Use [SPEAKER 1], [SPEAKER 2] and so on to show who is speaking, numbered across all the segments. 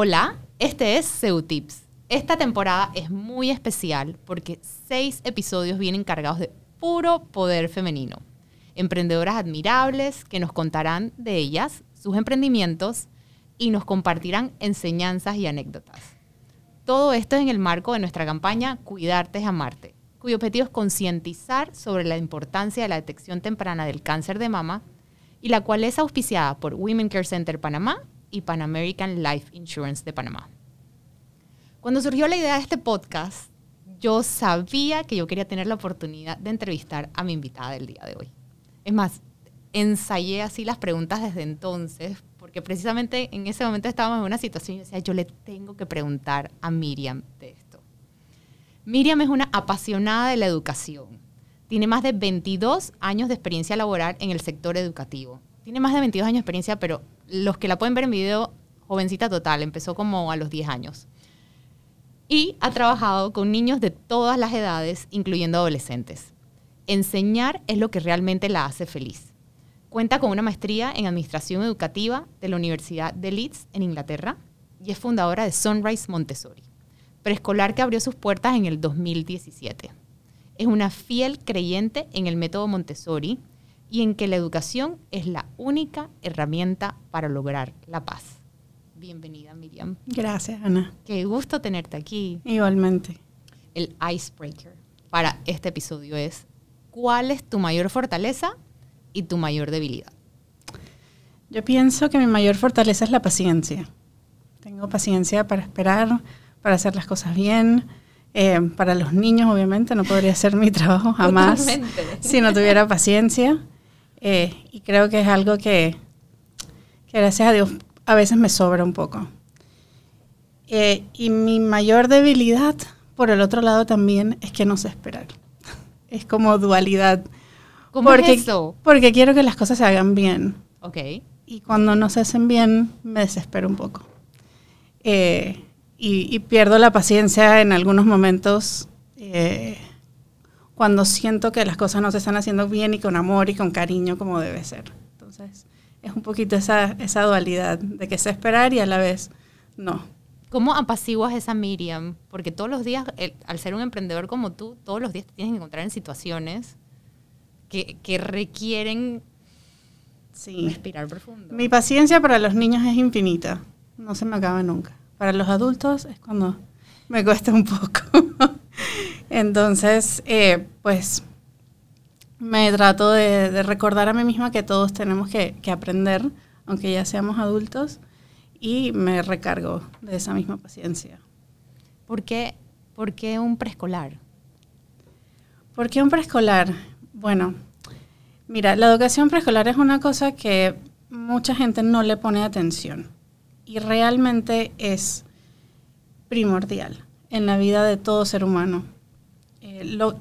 [SPEAKER 1] Hola, este es Seutips. Esta temporada es muy especial porque seis episodios vienen cargados de puro poder femenino. Emprendedoras admirables que nos contarán de ellas, sus emprendimientos y nos compartirán enseñanzas y anécdotas. Todo esto es en el marco de nuestra campaña Cuidarte es amarte, cuyo objetivo es concientizar sobre la importancia de la detección temprana del cáncer de mama y la cual es auspiciada por Women Care Center Panamá y Pan American Life Insurance de Panamá. Cuando surgió la idea de este podcast, yo sabía que yo quería tener la oportunidad de entrevistar a mi invitada del día de hoy. Es más, ensayé así las preguntas desde entonces, porque precisamente en ese momento estábamos en una situación y decía, yo le tengo que preguntar a Miriam de esto. Miriam es una apasionada de la educación. Tiene más de 22 años de experiencia laboral en el sector educativo. Tiene más de 22 años de experiencia, pero los que la pueden ver en video, jovencita total, empezó como a los 10 años. Y ha trabajado con niños de todas las edades, incluyendo adolescentes. Enseñar es lo que realmente la hace feliz. Cuenta con una maestría en Administración Educativa de la Universidad de Leeds, en Inglaterra, y es fundadora de Sunrise Montessori, preescolar que abrió sus puertas en el 2017. Es una fiel creyente en el método Montessori y en que la educación es la única herramienta para lograr la paz. Bienvenida, Miriam.
[SPEAKER 2] Gracias, Ana.
[SPEAKER 1] Qué gusto tenerte aquí.
[SPEAKER 2] Igualmente.
[SPEAKER 1] El icebreaker para este episodio es, ¿cuál es tu mayor fortaleza y tu mayor debilidad?
[SPEAKER 2] Yo pienso que mi mayor fortaleza es la paciencia. Tengo paciencia para esperar, para hacer las cosas bien. Eh, para los niños, obviamente, no podría hacer mi trabajo jamás si no tuviera paciencia. Eh, y creo que es algo que, gracias a Dios a veces me sobra un poco. Eh, y mi mayor debilidad, por el otro lado también, es que no sé esperar. Es como dualidad.
[SPEAKER 1] ¿Cómo
[SPEAKER 2] porque,
[SPEAKER 1] es eso?
[SPEAKER 2] Porque quiero que las cosas se hagan bien.
[SPEAKER 1] Ok.
[SPEAKER 2] Y cuando no se hacen bien, me desespero un poco. Eh, y, pierdo la paciencia en algunos momentos cuando siento que las cosas no se están haciendo bien y con amor y con cariño como debe ser. Entonces, es un poquito esa, esa dualidad de que sé esperar y a la vez no.
[SPEAKER 1] ¿Cómo apaciguas esa Miriam? Porque todos los días, al ser un emprendedor como tú, todos los días te tienes que encontrar en situaciones que, que requieren
[SPEAKER 2] sí.
[SPEAKER 1] respirar profundo.
[SPEAKER 2] Mi paciencia para los niños es infinita, no se me acaba nunca. Para los adultos es cuando me cuesta un poco. Entonces, eh, pues me trato de, recordar a mí misma que todos tenemos que, aprender, aunque ya seamos adultos, y me recargo de esa misma paciencia.
[SPEAKER 1] ¿Por qué, ¿Por qué un preescolar?
[SPEAKER 2] ¿Por qué un preescolar? Bueno, mira, la educación preescolar es una cosa que mucha gente no le pone atención y realmente es primordial en la vida de todo ser humano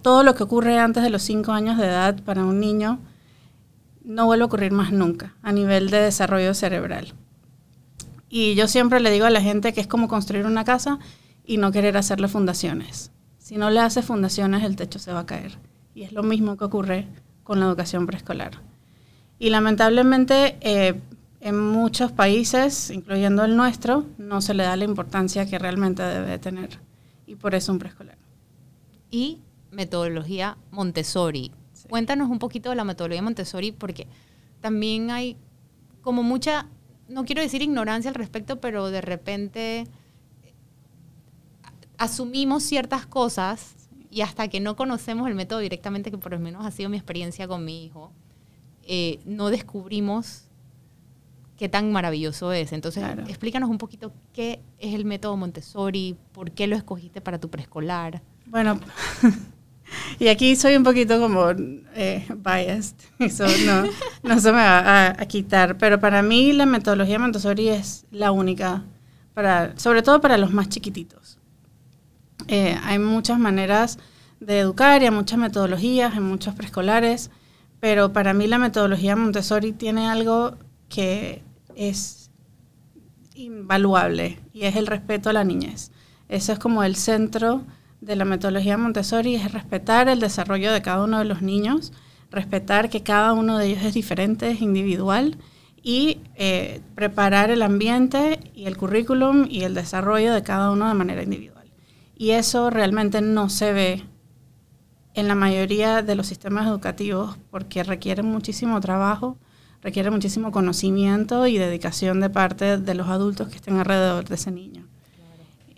[SPEAKER 2] todo lo que ocurre antes de los cinco años de edad para un niño no vuelve a ocurrir más nunca a nivel de desarrollo cerebral. Y yo siempre le digo a la gente que es como construir una casa y no querer hacerle fundaciones. Si no le hace fundaciones, el techo se va a caer. Y es lo mismo que ocurre con la educación preescolar. Y lamentablemente eh, en muchos países, incluyendo el nuestro, no se le da la importancia que realmente debe tener. Y por eso un preescolar.
[SPEAKER 1] Y metodología Montessori. Cuéntanos un poquito de la metodología Montessori porque también hay como mucha, no quiero decir ignorancia al respecto, pero de repente eh, asumimos ciertas cosas y hasta que no conocemos el método directamente, que por lo menos ha sido mi experiencia con mi hijo, eh, no descubrimos qué tan maravilloso es. Entonces, explícanos un poquito qué es el método Montessori, por qué lo escogiste para tu preescolar.
[SPEAKER 2] Bueno, Y aquí soy un poquito como eh, biased, eso no, no se me va a, quitar, pero para mí la metodología Montessori es la única, para, sobre todo para los más chiquititos. Eh, hay muchas maneras de educar y hay muchas metodologías, en muchos preescolares, pero para mí la metodología Montessori tiene algo que es invaluable y es el respeto a la niñez. Eso es como el centro de la metodología Montessori es respetar el desarrollo de cada uno de los niños, respetar que cada uno de ellos es diferente, es individual y eh, preparar el ambiente y el currículum y el desarrollo de cada uno de manera individual. Y eso realmente no se ve en la mayoría de los sistemas educativos porque requiere muchísimo trabajo, requiere muchísimo conocimiento y dedicación de parte de los adultos que estén alrededor de ese niño.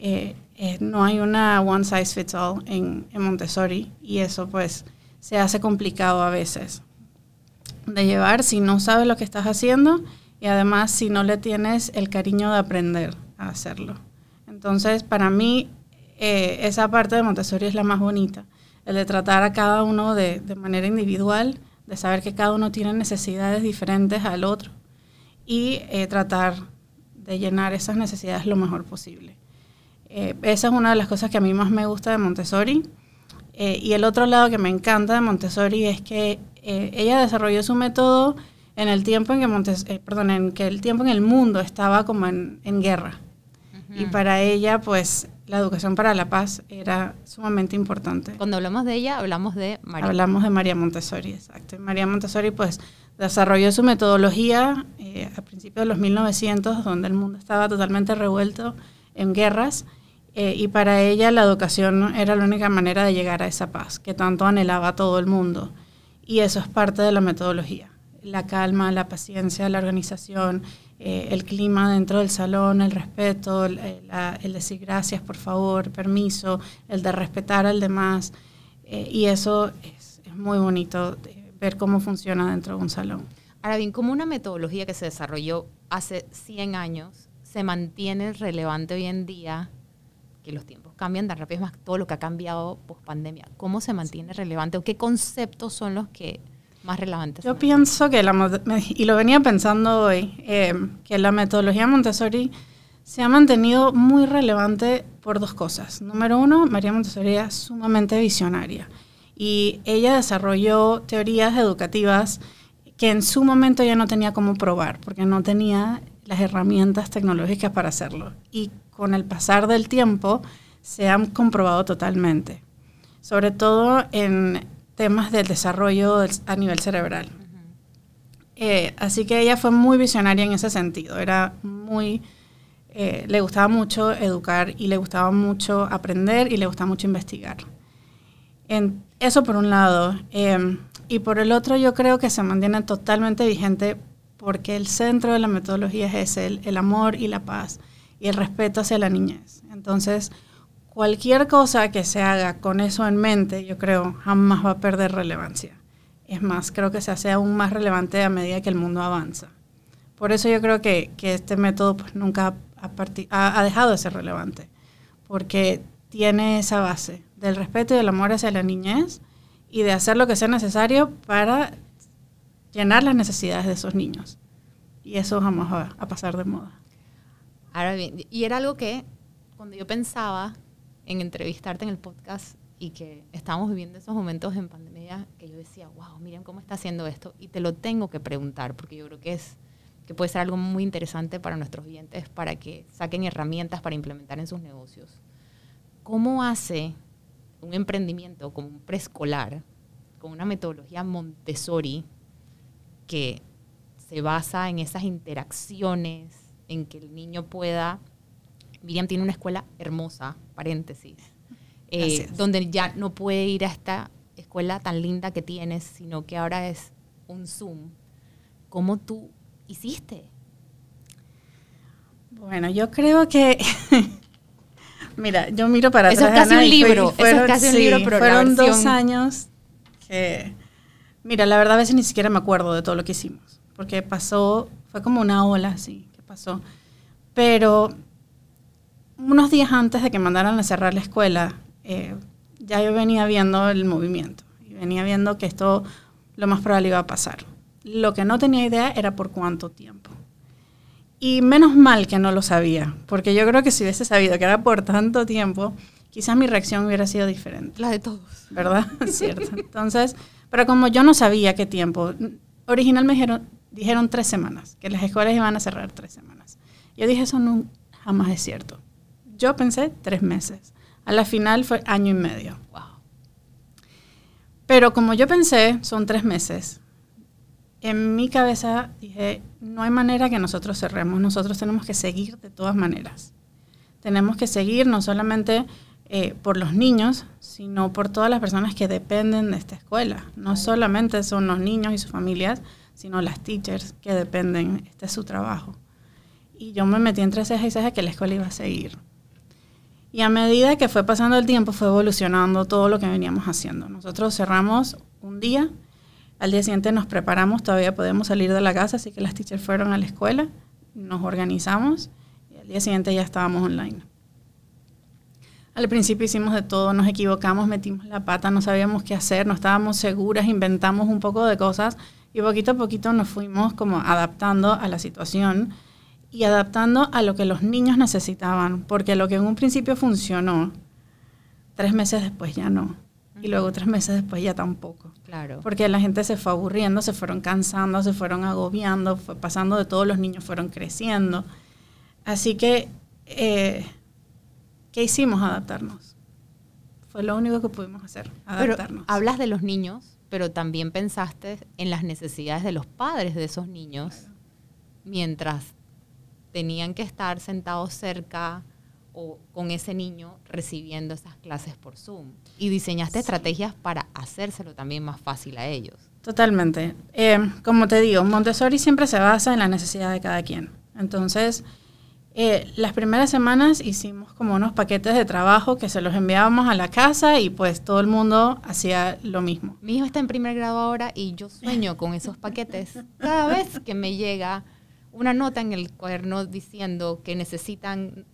[SPEAKER 2] Eh, eh, no hay una one size fits all en, Montessori y eso pues se hace complicado a veces de llevar si no sabes lo que estás haciendo y además si no le tienes el cariño de aprender a hacerlo. Entonces para mí eh, esa parte de Montessori es la más bonita, el de tratar a cada uno de manera individual, de saber que cada uno tiene necesidades diferentes al otro y tratar de llenar esas necesidades lo mejor posible. Eh, esa es una de las cosas que a mí más me gusta de Montessori. Eh, y el otro lado que me encanta de Montessori es que eh, ella desarrolló su método en el tiempo en que Montes perdón, en que el tiempo en el mundo estaba como en, guerra. Y para ella, pues, la educación para la paz era sumamente importante.
[SPEAKER 1] Cuando hablamos de ella, hablamos de María.
[SPEAKER 2] Hablamos de María Montessori, exacto. María Montessori, pues, desarrolló su metodología a principios de los 1900, donde el mundo estaba totalmente revuelto en guerras eh, y para ella la educación era la única manera de llegar a esa paz que tanto anhelaba todo el mundo. Y eso es parte de la metodología. La calma, la paciencia, la organización, eh, el clima dentro del salón, el respeto, el, decir gracias, por favor, permiso, el de respetar al demás. Eh, y eso es, es muy bonito ver cómo funciona dentro de un salón.
[SPEAKER 1] Ahora bien, como una metodología que se desarrolló hace 100 años se mantiene relevante hoy en día que los tiempos cambian tan rápido, es más todo lo que ha cambiado post pandemia. ¿Cómo se mantiene relevante o qué conceptos son los que más relevantes?
[SPEAKER 2] Yo pienso que, la, y lo venía pensando hoy, eh, que la metodología Montessori se ha mantenido muy relevante por dos cosas. Número uno, María Montessori es sumamente visionaria y ella desarrolló teorías educativas que en su momento ya no tenía cómo probar, porque no tenía las herramientas tecnológicas para hacerlo. Y con el pasar del tiempo se han comprobado totalmente, sobre todo en temas del desarrollo a nivel cerebral. Eh, así que ella fue muy visionaria en ese sentido, era muy, eh, le gustaba mucho educar y le gustaba mucho aprender y le gustaba mucho investigar. En, eso por un lado. Em, y por el otro yo creo que se mantiene totalmente vigente porque el centro de la metodología es el, el amor y la paz y el respeto hacia la niñez. Entonces, cualquier cosa que se haga con eso en mente, yo creo, jamás va a perder relevancia. Es más, creo que se hace aún más relevante a medida que el mundo avanza. Por eso yo creo que, que este método pues, nunca ha, ha, dejado de ser relevante, porque tiene esa base del respeto y del amor hacia la niñez y de hacer lo que sea necesario para llenar las necesidades de esos niños. Y eso jamás va a pasar de moda.
[SPEAKER 1] Ahora bien, y era algo que cuando yo pensaba en entrevistarte en el podcast y que estábamos viviendo esos momentos en pandemia, que yo decía, wow, miren cómo está haciendo esto, y te lo tengo que preguntar, porque yo creo que es que puede ser algo muy interesante para nuestros clientes, para que saquen herramientas para implementar en sus negocios. ¿Cómo hace un emprendimiento como un preescolar, con una metodología Montessori, que se basa en esas interacciones, en que el niño pueda... Miriam tiene una escuela hermosa, paréntesis, eh, donde ya no puede ir a esta escuela tan linda que tienes, sino que ahora es un Zoom. ¿Cómo tú hiciste?
[SPEAKER 2] Bueno, yo creo que Mira, yo miro para
[SPEAKER 1] eso
[SPEAKER 2] atrás.
[SPEAKER 1] Es casi un libro. eso es casi un libro, pero
[SPEAKER 2] fueron dos años que, mira, la verdad a veces ni siquiera me acuerdo de todo lo que hicimos, porque pasó, fue como una ola así que pasó. Pero unos días antes de que mandaran a cerrar la escuela, eh, ya yo venía viendo el movimiento y venía viendo que esto lo más probable iba a pasar. Lo que no tenía idea era por cuánto tiempo. Y menos mal que no lo sabía, porque yo creo que si hubiese sabido que era por tanto tiempo, quizás mi reacción hubiera sido diferente.
[SPEAKER 1] La de todos.
[SPEAKER 2] ¿Verdad? Cierto. Entonces, pero como yo no sabía qué tiempo, originalmente dijeron, dijeron tres semanas, que las escuelas iban a cerrar tres semanas. Yo dije, eso no, jamás es cierto. Yo pensé tres meses. A la final fue año y medio. Wow. Pero como yo pensé, son tres meses. en mi cabeza dije, no hay manera que nosotros cerremos, nosotros tenemos que seguir de todas maneras. Tenemos que seguir no solamente eh, por los niños, sino por todas las personas que dependen de esta escuela. No solamente son los niños y sus familias, sino las teachers que dependen, este es su trabajo. Y yo me metí entre ceja y ceja que la escuela iba a seguir. Y a medida que fue pasando el tiempo, fue evolucionando todo lo que veníamos haciendo. Nosotros cerramos un día, al día siguiente nos preparamos, todavía podemos salir de la casa, así que las teachers fueron a la escuela, nos organizamos y al día siguiente ya estábamos online. Al principio hicimos de todo, nos equivocamos, metimos la pata, no sabíamos qué hacer, no estábamos seguras, inventamos un poco de cosas y poquito a poquito nos fuimos como adaptando a la situación y adaptando a lo que los niños necesitaban, porque lo que en un principio funcionó, tres meses después ya no. Y luego tres meses después ya tampoco.
[SPEAKER 1] Claro.
[SPEAKER 2] Porque la gente se fue aburriendo, se fueron cansando, se fueron agobiando, fue pasando de todos los niños, fueron creciendo. Así que, eh, ¿qué hicimos? Adaptarnos. Fue lo único que pudimos hacer, adaptarnos.
[SPEAKER 1] Pero hablas de los niños, pero también pensaste en las necesidades de los padres de esos niños mientras tenían que estar sentados cerca o con ese niño recibiendo esas clases por Zoom. Y diseñaste estrategias para hacérselo también más fácil a ellos.
[SPEAKER 2] Totalmente. Eh, como te digo, Montessori siempre se basa en la necesidad de cada quien. Entonces, eh, las primeras semanas hicimos como unos paquetes de trabajo que se los enviábamos a la casa y pues todo el mundo hacía lo mismo.
[SPEAKER 1] Mi hijo está en primer grado ahora y yo sueño con esos paquetes. Cada vez que me llega una nota en el cuaderno diciendo que necesitan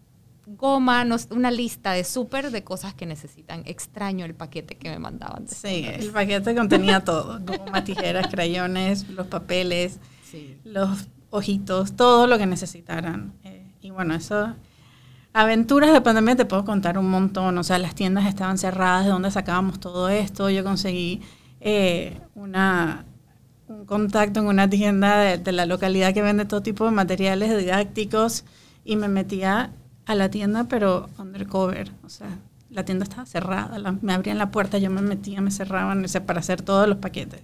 [SPEAKER 1] goma, una lista de súper de cosas que necesitan. Extraño el paquete que me mandaban.
[SPEAKER 2] Sí, el paquete contenía todo. Goma, tijeras, crayones, los papeles, los ojitos, todo lo que necesitaran. Y bueno, eso... Aventuras de pandemia te puedo contar un montón. O sea, las tiendas estaban cerradas, de dónde sacábamos todo esto. Yo conseguí eh, una un contacto en una tienda de, la localidad que vende todo tipo de materiales didácticos y me metía a la tienda, pero undercover. O sea, la tienda estaba cerrada, me abrían la puerta, yo me metía, me cerraban para hacer todos los paquetes.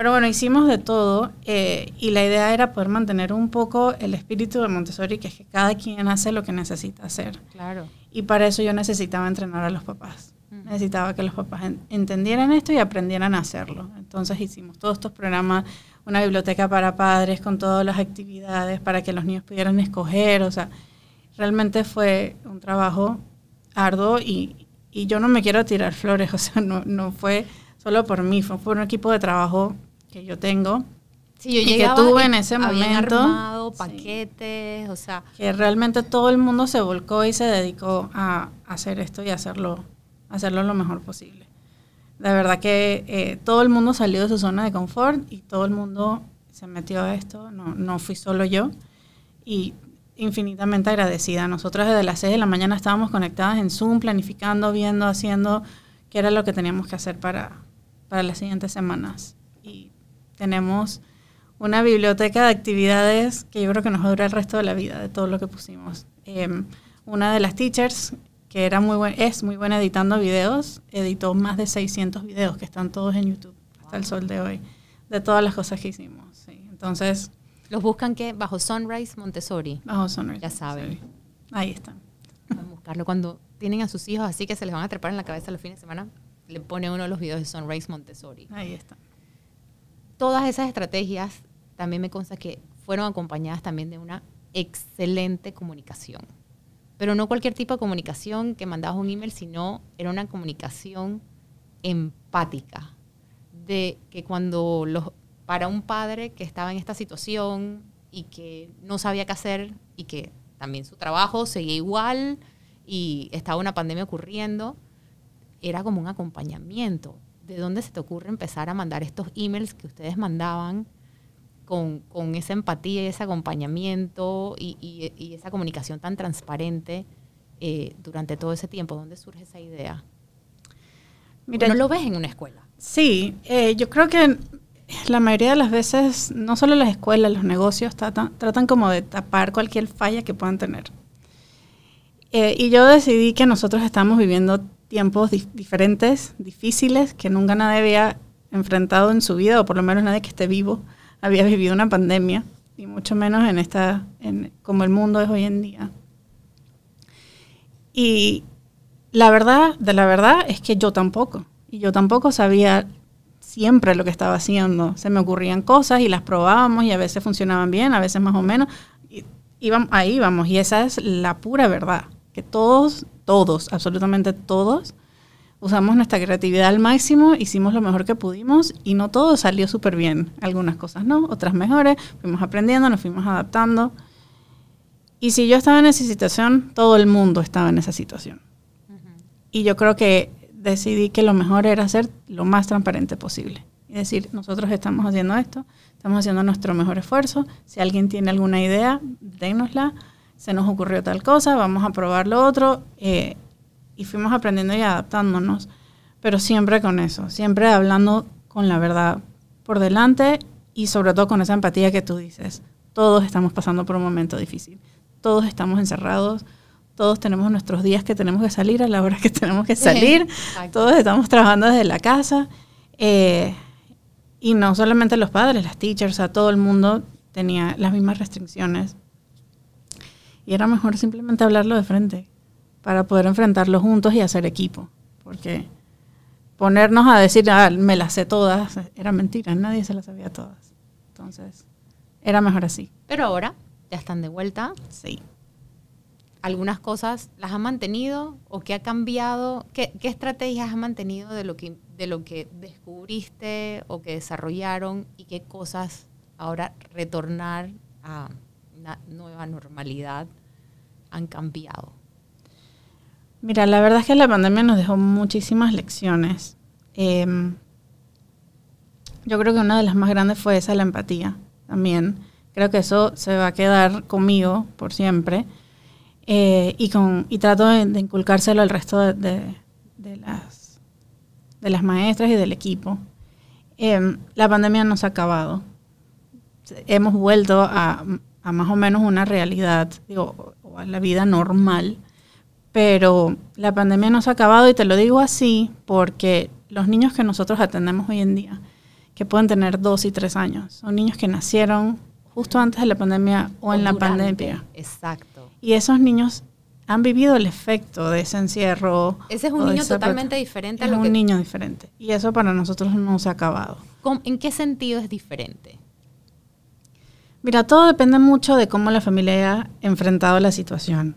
[SPEAKER 2] Pero bueno, hicimos de todo eh, y la idea era poder mantener un poco el espíritu de Montessori, que es que cada quien hace lo que necesita hacer.
[SPEAKER 1] Claro.
[SPEAKER 2] Y para eso yo necesitaba entrenar a los papás. Necesitaba que los papás entendieran esto y aprendieran a hacerlo. Entonces hicimos todos estos programas, una biblioteca para padres con todas las actividades para que los niños pudieran escoger. O sea, realmente fue un trabajo arduo y, y yo no me quiero tirar flores. O sea, no, no fue solo por mí, fue por un equipo de trabajo que yo tengo.
[SPEAKER 1] Sí, yo
[SPEAKER 2] y que tuve en ese momento.
[SPEAKER 1] Armado, paquetes, o sea.
[SPEAKER 2] Que realmente todo el mundo se volcó y se dedicó a hacer esto y hacerlo hacerlo lo mejor posible. De verdad que eh, todo el mundo salió de su zona de confort y todo el mundo se metió a esto, no, no fui solo yo. Y infinitamente agradecida. Nosotros desde las 6 de la mañana estábamos conectadas en Zoom, planificando, viendo, haciendo qué era lo que teníamos que hacer para, para las siguientes semanas. Tenemos una biblioteca de actividades que yo creo que nos va a durar el resto de la vida, de todo lo que pusimos. Em, una de las teachers que era muy buen, es muy buena editando videos, editó más de 600 videos que están todos en YouTube hasta el sol de hoy, de todas las cosas que hicimos. Sí. Entonces...
[SPEAKER 1] ¿Los buscan qué? Bajo Sunrise Montessori.
[SPEAKER 2] Bajo Sunrise.
[SPEAKER 1] Ya saben.
[SPEAKER 2] Ahí están.
[SPEAKER 1] Van a buscarlo cuando tienen a sus hijos así que se les van a trepar en la cabeza los fines de semana, le pone uno de los videos de Sunrise Montessori.
[SPEAKER 2] Ahí está.
[SPEAKER 1] Todas esas estrategias también me consta que fueron acompañadas también de una excelente comunicación pero no cualquier tipo de comunicación que mandabas un email, sino era una comunicación empática, de que cuando los, para un padre que estaba en esta situación y que no sabía qué hacer y que también su trabajo seguía igual y estaba una pandemia ocurriendo, era como un acompañamiento. ¿De dónde se te ocurre empezar a mandar estos emails que ustedes mandaban con, esa empatía y ese acompañamiento y, esa comunicación tan transparente eh, durante todo ese tiempo? ¿Dónde surge esa idea? Mira, ¿No lo ves en una escuela?
[SPEAKER 2] Sí, eh, yo creo que la mayoría de las veces, no solo las escuelas, los negocios tratan, tratan como de tapar cualquier falla que puedan tener. Eh, y yo decidí que nosotros estamos viviendo tiempos diferentes, difíciles, que nunca nadie había enfrentado en su vida, o por lo menos nadie que esté vivo había vivido una pandemia, y mucho menos en esta, en, como el mundo es hoy en día. Y la verdad, de la verdad, es que yo tampoco. Y yo tampoco sabía siempre lo que estaba haciendo. Se me ocurrían cosas y las probábamos y a veces funcionaban bien, a veces más o menos. Y íbamos, ahí vamos. Y esa es la pura verdad. Que todos, todos, absolutamente todos, usamos nuestra creatividad al máximo, hicimos lo mejor que pudimos y no todo salió súper bien. Algunas cosas no, otras mejores. Fuimos aprendiendo, nos fuimos adaptando. Y si yo estaba en esa situación, todo el mundo estaba en esa situación. Y yo creo que decidí que lo mejor era ser lo más transparente posible. Y decir, nosotros estamos haciendo esto, estamos haciendo nuestro mejor esfuerzo. Si alguien tiene alguna idea, dénosla. Se nos ocurrió tal cosa, vamos a probar lo otro. Eh, y fuimos aprendiendo y adaptándonos. Pero siempre con eso, siempre hablando con la verdad por delante y sobre todo con esa empatía que tú dices. Todos estamos pasando por un momento difícil. Todos estamos encerrados todos tenemos nuestros días que tenemos que salir a la hora que tenemos que salir, todos estamos trabajando desde la casa. Eh, y no solamente los padres, las teachers, a todo el mundo tenía las mismas restricciones. Y era mejor simplemente hablarlo de frente para poder enfrentarlo juntos y hacer equipo. Porque ponernos a decir, ah, me las sé todas, era mentira, nadie se las sabía todas. Entonces, era mejor así.
[SPEAKER 1] Pero ahora ya están de vuelta.
[SPEAKER 2] Sí
[SPEAKER 1] algunas cosas las ha mantenido o qué ha cambiado? ¿Qué, estrategias has mantenido de lo, que, de lo que descubriste o que desarrollaron y qué cosas ahora retornar a nueva normalidad han cambiado?
[SPEAKER 2] Mira, la verdad es que la pandemia nos dejó muchísimas lecciones. Em, yo creo que una de las más grandes fue esa, la empatía también. Creo que eso se va a quedar conmigo por siempre. Eh, y, con, y trato de, inculcárselo al resto de, de, las, de las maestras y del equipo. Em, la pandemia no se ha acabado. Hemos vuelto a, a más o menos una realidad, digo, a la vida normal, pero la pandemia no se ha acabado y te lo digo así porque los niños que nosotros atendemos hoy en día, que pueden tener dos y tres años, son niños que nacieron justo antes de la pandemia o, en la pandemia.
[SPEAKER 1] Exacto.
[SPEAKER 2] Y esos niños han vivido el efecto de ese encierro.
[SPEAKER 1] Ese es un niño totalmente diferente
[SPEAKER 2] a lo un niño diferente. Y eso para nosotros no se ha acabado.
[SPEAKER 1] ¿En qué sentido es diferente?
[SPEAKER 2] Mira, todo depende mucho de cómo la familia haya enfrentado la situación.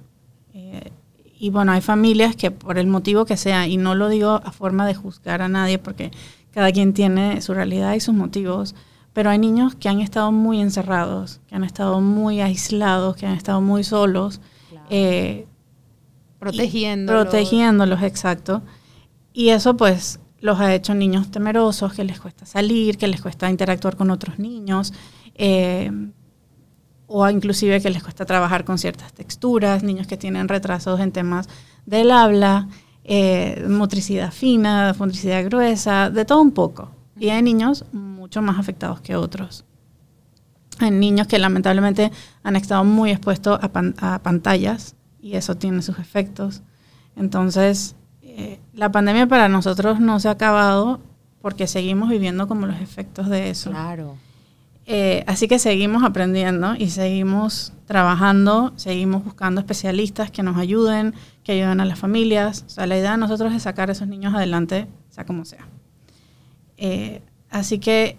[SPEAKER 2] Eh, y bueno, hay familias que por el motivo que sea, y no lo digo a forma de juzgar a nadie, porque cada quien tiene su realidad y sus motivos, pero hay niños que han estado muy encerrados, que han estado muy aislados, que han estado muy solos.
[SPEAKER 1] Eh, protegiéndolos.
[SPEAKER 2] Protegiéndolos, exacto. Y eso pues los ha hecho niños temerosos, que les cuesta salir, que les cuesta interactuar con otros niños, eh, o inclusive que les cuesta trabajar con ciertas texturas, niños que tienen retrasos en temas del habla, eh, motricidad fina, motricidad gruesa, de todo un poco. Y hay niños mucho más afectados que otros. Hay niños que lamentablemente han estado muy expuestos a, pantallas y eso tiene sus efectos. Entonces, eh, la pandemia para nosotros no se ha acabado porque seguimos viviendo como los efectos de eso.
[SPEAKER 1] Claro.
[SPEAKER 2] Eh, así que seguimos aprendiendo y seguimos trabajando, seguimos buscando especialistas que nos ayuden, que ayuden a las familias. O sea, la idea de nosotros es sacar a esos niños adelante, sea como sea. Eh, así que,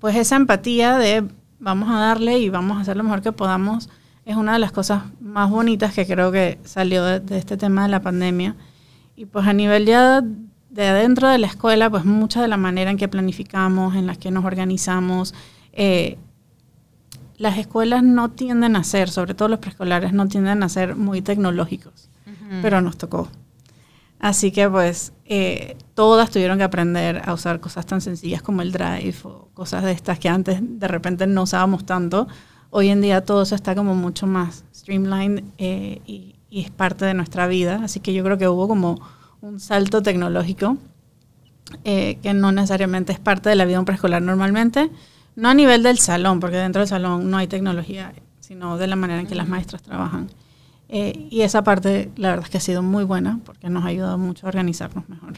[SPEAKER 2] pues esa empatía de vamos a darle y vamos a hacer lo mejor que podamos es una de las cosas más bonitas que creo que salió de, este tema de la pandemia. Y pues a nivel ya de adentro de la escuela, pues mucha de la manera en que planificamos, en la que nos organizamos, eh, las escuelas no tienden a ser, sobre todo los preescolares, no tienden a ser muy tecnológicos, pero nos tocó. Así que pues eh, todas tuvieron que aprender a usar cosas tan sencillas como el Drive o cosas de estas que antes de repente no usábamos tanto. Hoy en día todo eso está como mucho más streamlined eh, y, es parte de nuestra vida. Así que yo creo que hubo como un salto tecnológico eh, que no necesariamente es parte de la vida de un preescolar normalmente. No a nivel del salón, porque dentro del salón no hay tecnología, sino de la manera en que las maestras trabajan. Eh, y esa parte, la verdad es que ha sido muy buena porque nos ha ayudado mucho a organizarnos mejor.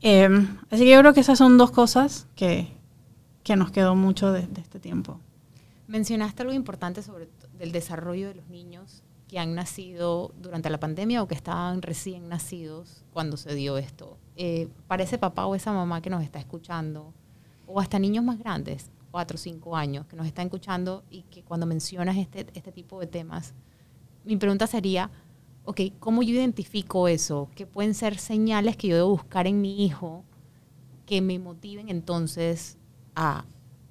[SPEAKER 2] Eh, así que yo creo que esas son dos cosas que, que nos quedó mucho de, de este tiempo.
[SPEAKER 1] Mencionaste algo importante sobre el desarrollo de los niños que han nacido durante la pandemia o que estaban recién nacidos cuando se dio esto. Eh, para ese papá o esa mamá que nos está escuchando, o hasta niños más grandes, cuatro o cinco años, que nos están escuchando y que cuando mencionas este, este tipo de temas, mi pregunta sería, ok, ¿cómo yo identifico eso? ¿Qué pueden ser señales que yo debo buscar en mi hijo que me motiven entonces a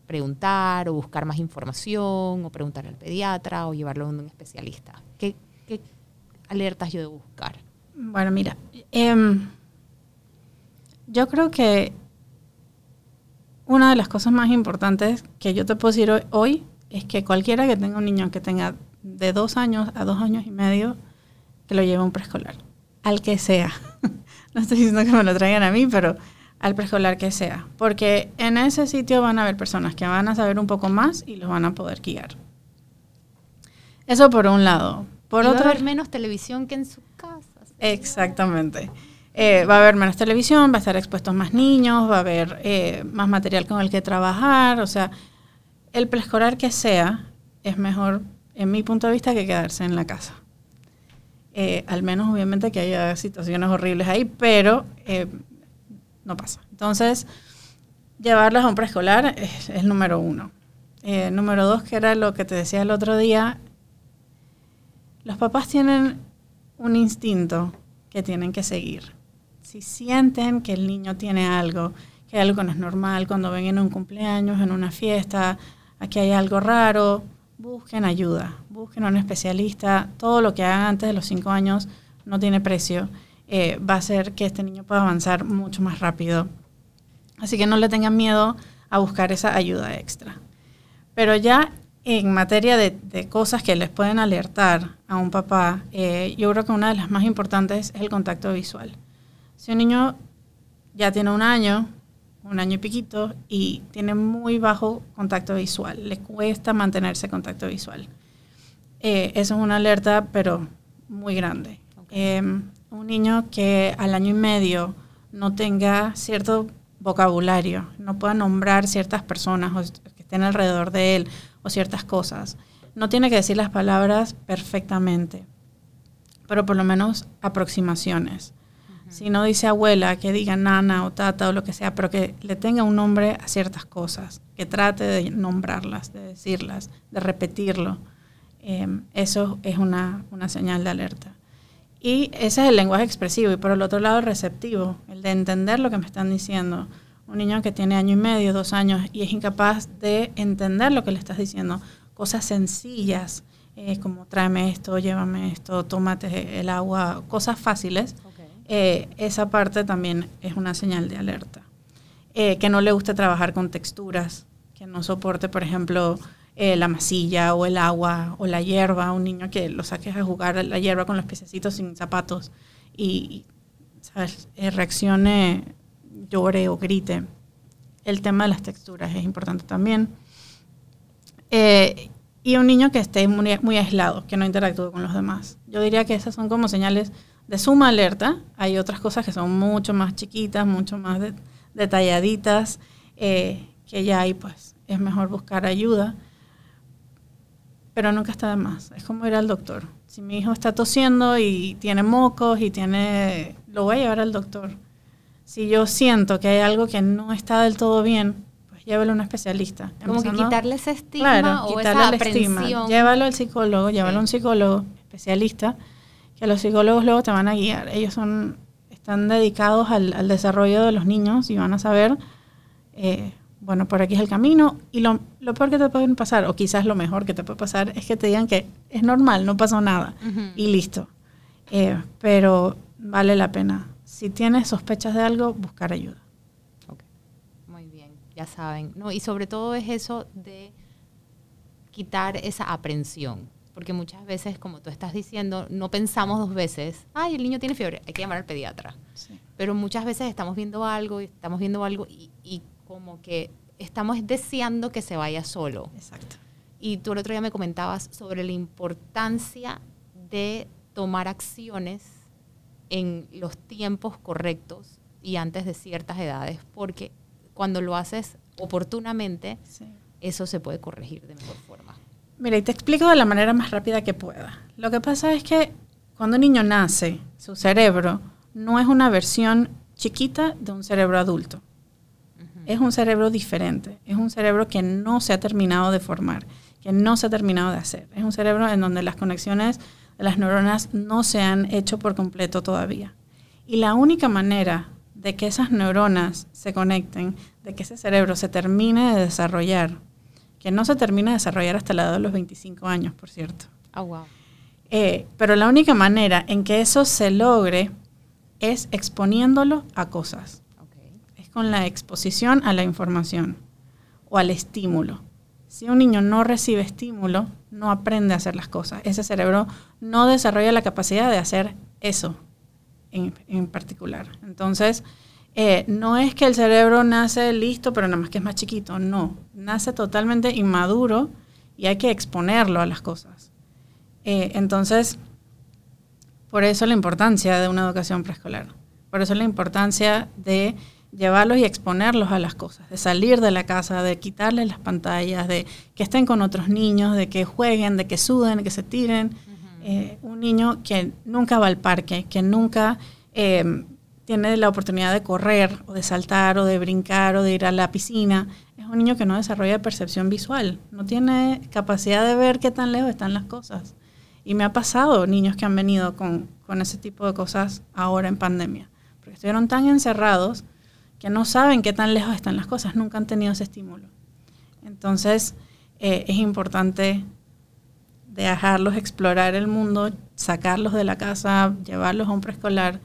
[SPEAKER 1] preguntar o buscar más información o preguntar al pediatra o llevarlo a un especialista? ¿Qué, qué alertas yo debo buscar?
[SPEAKER 2] Bueno, mira, em, yo creo que una de las cosas más importantes que yo te puedo decir hoy, es que cualquiera que tenga un niño que tenga de dos años a dos años y medio, que lo lleve a un preescolar, al que sea. no estoy diciendo que me lo traigan a mí, pero al preescolar que sea. Porque en ese sitio van a haber personas que van a saber un poco más y los van a poder guiar. Eso por un lado. Por otro,
[SPEAKER 1] va a haber menos televisión que en su casa.
[SPEAKER 2] Exactamente. Eh, va a haber menos televisión, va a estar expuestos más niños, va a haber eh, más material con el que trabajar. O sea, el preescolar que sea es mejor, en mi punto de vista, que quedarse en la casa. Eh, al menos, obviamente, que haya situaciones horribles ahí, pero no pasa. Entonces, llevarlos a un preescolar es, el número uno. número dos, que era lo que te decía el otro día, los papás tienen un instinto que tienen que seguir si sienten que el niño tiene algo, que algo no es normal, cuando ven en un cumpleaños, en una fiesta, aquí hay algo raro, busquen ayuda, busquen a un especialista. Todo lo que hagan antes de los cinco años no tiene precio. Eh, va a hacer que este niño pueda avanzar mucho más rápido. Así que no le tengan miedo a buscar esa ayuda extra. Pero ya en materia de, cosas que les pueden alertar a un papá, eh, yo creo que una de las más importantes es el contacto visual. Si un niño ya tiene un año, un año y piquito, y tiene muy bajo contacto visual, le cuesta mantenerse contacto visual. Eh, eso es una alerta, pero muy grande. Em, un niño que al año y medio no tenga cierto vocabulario, no pueda nombrar ciertas personas que estén alrededor de él o ciertas cosas, no tiene que decir las palabras perfectamente, pero por lo menos aproximaciones. Si no dice abuela, que diga nana o tata o lo que sea, pero que le tenga un nombre a ciertas cosas, que trate de nombrarlas, de decirlas, de repetirlo. Em, eso es una, una, señal de alerta. Y ese es el lenguaje expresivo. Y por el otro lado, el receptivo, el de entender lo que me están diciendo. Un niño que tiene año y medio, dos años, y es incapaz de entender lo que le estás diciendo. Cosas sencillas, eh, como tráeme esto, llévame esto, tómate el agua, cosas fáciles. Eh, esa parte también es una señal de alerta. Eh, que no le guste trabajar con texturas, que no soporte, por ejemplo, eh, la masilla o el agua o la hierba, un niño que lo saques a jugar la hierba con los piececitos sin zapatos y, reaccione, llore o grite. El tema de las texturas es importante también. y un niño que esté muy, muy aislado, que no interactúe con los demás. Yo diría que esas son como señales de suma alerta. Hay otras cosas que son mucho más chiquitas, mucho más detalladitas, eh, que ya ahí pues es mejor buscar ayuda. Pero nunca está de más. Es como ir al doctor. Si mi hijo está tosiendo y tiene mocos y tiene... Lo voy a llevar al doctor. Si yo siento que hay algo que no está del todo bien, pues llévalo a un especialista.
[SPEAKER 1] Como que quitarle ese estigma o esa aprensión.
[SPEAKER 2] Llévalo al psicólogo, llévalo a un psicólogo especialista que los psicólogos luego te van a guiar. Ellos son, están dedicados al, desarrollo de los niños y van a saber, eh, bueno, por aquí es el camino. Y lo, peor que te puede pasar, o quizás lo mejor que te puede pasar, es que te digan que es normal, no pasó nada y listo. Eh, pero vale la pena. Si tienes sospechas de algo, buscar ayuda.
[SPEAKER 1] Muy bien, ya saben. No, y sobre todo es eso de quitar esa aprensión porque muchas veces, como tú estás diciendo, no pensamos dos veces, ay, el niño tiene fiebre, hay que llamar al pediatra. Pero muchas veces estamos viendo algo y estamos viendo algo y, como que estamos deseando que se vaya solo.
[SPEAKER 2] Exacto.
[SPEAKER 1] Y tú el otro día me comentabas sobre la importancia de tomar acciones en los tiempos correctos y antes de ciertas edades, porque cuando lo haces oportunamente, eso se puede corregir de mejor forma.
[SPEAKER 2] Mira, y te explico de la manera más rápida que pueda. Lo que pasa es que cuando un niño nace, su cerebro no es una versión chiquita de un cerebro adulto. Es un cerebro diferente. Es un cerebro que no se ha terminado de formar, que no se ha terminado de hacer. Es un cerebro en donde las conexiones de las neuronas no se han hecho por completo todavía. Y la única manera de que esas neuronas se conecten, de que ese cerebro se termine de desarrollar, que no se termina de desarrollar hasta la edad de los 25 años, por cierto.
[SPEAKER 1] Oh, wow.
[SPEAKER 2] Eh, pero la única manera en que eso se logre es exponiéndolo a cosas. Es con la exposición a la información o al estímulo. Si un niño no recibe estímulo, no aprende a hacer las cosas. Ese cerebro no desarrolla la capacidad de hacer eso en, particular. Entonces, eh, no es que el cerebro nace listo, pero nada más que es más chiquito. No, nace totalmente inmaduro y hay que exponerlo a las cosas. Eh, entonces, por eso la importancia de una educación preescolar. Por eso la importancia de llevarlos y exponerlos a las cosas, de salir de la casa, de quitarles las pantallas, de que estén con otros niños, de que jueguen, de que suden, de que se tiren. Eh, un niño que nunca va al parque, que nunca eh, tiene la oportunidad de correr o de saltar o de brincar o de ir a la piscina, es un niño que no desarrolla percepción visual, no tiene capacidad de ver qué tan lejos están las cosas. Y me ha pasado niños que han venido con, ese tipo de cosas ahora en pandemia, porque estuvieron tan encerrados que no saben qué tan lejos están las cosas, nunca han tenido ese estímulo. Entonces, eh, es importante dejarlos explorar el mundo, sacarlos de la casa, llevarlos a un preescolar,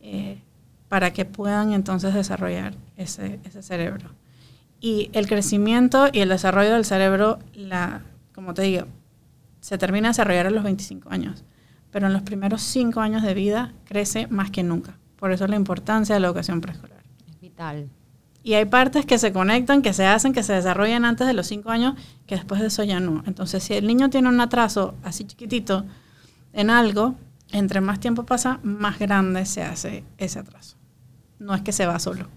[SPEAKER 2] eh, para que puedan entonces desarrollar ese, ese, cerebro. Y el crecimiento y el desarrollo del cerebro, la, como te digo, se termina de desarrollar a los 25 años, pero en los primeros 5 años de vida crece más que nunca. Por eso la importancia de la educación preescolar.
[SPEAKER 1] Es vital.
[SPEAKER 2] Y hay partes que se conectan, que se hacen, que se desarrollan antes de los cinco años, que después de eso ya no. Entonces, si el niño tiene un atraso así chiquitito en algo, entre más tiempo pasa, más grande se hace ese atraso. No es que se va solo.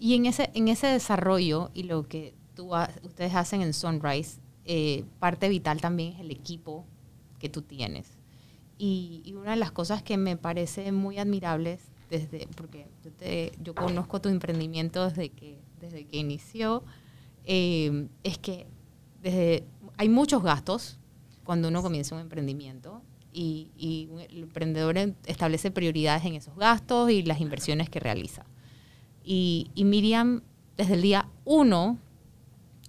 [SPEAKER 1] Y en ese, en ese desarrollo y lo que tú, ustedes hacen en Sunrise, eh, parte vital también es el equipo que tú tienes. Y, una de las cosas que me parece muy admirables desde, porque yo, conozco tu emprendimiento desde que, desde que inició, eh, es que desde, hay muchos gastos cuando uno comienza un emprendimiento y, y, el emprendedor establece prioridades en esos gastos y las inversiones que realiza. Y, y Miriam, desde el día uno,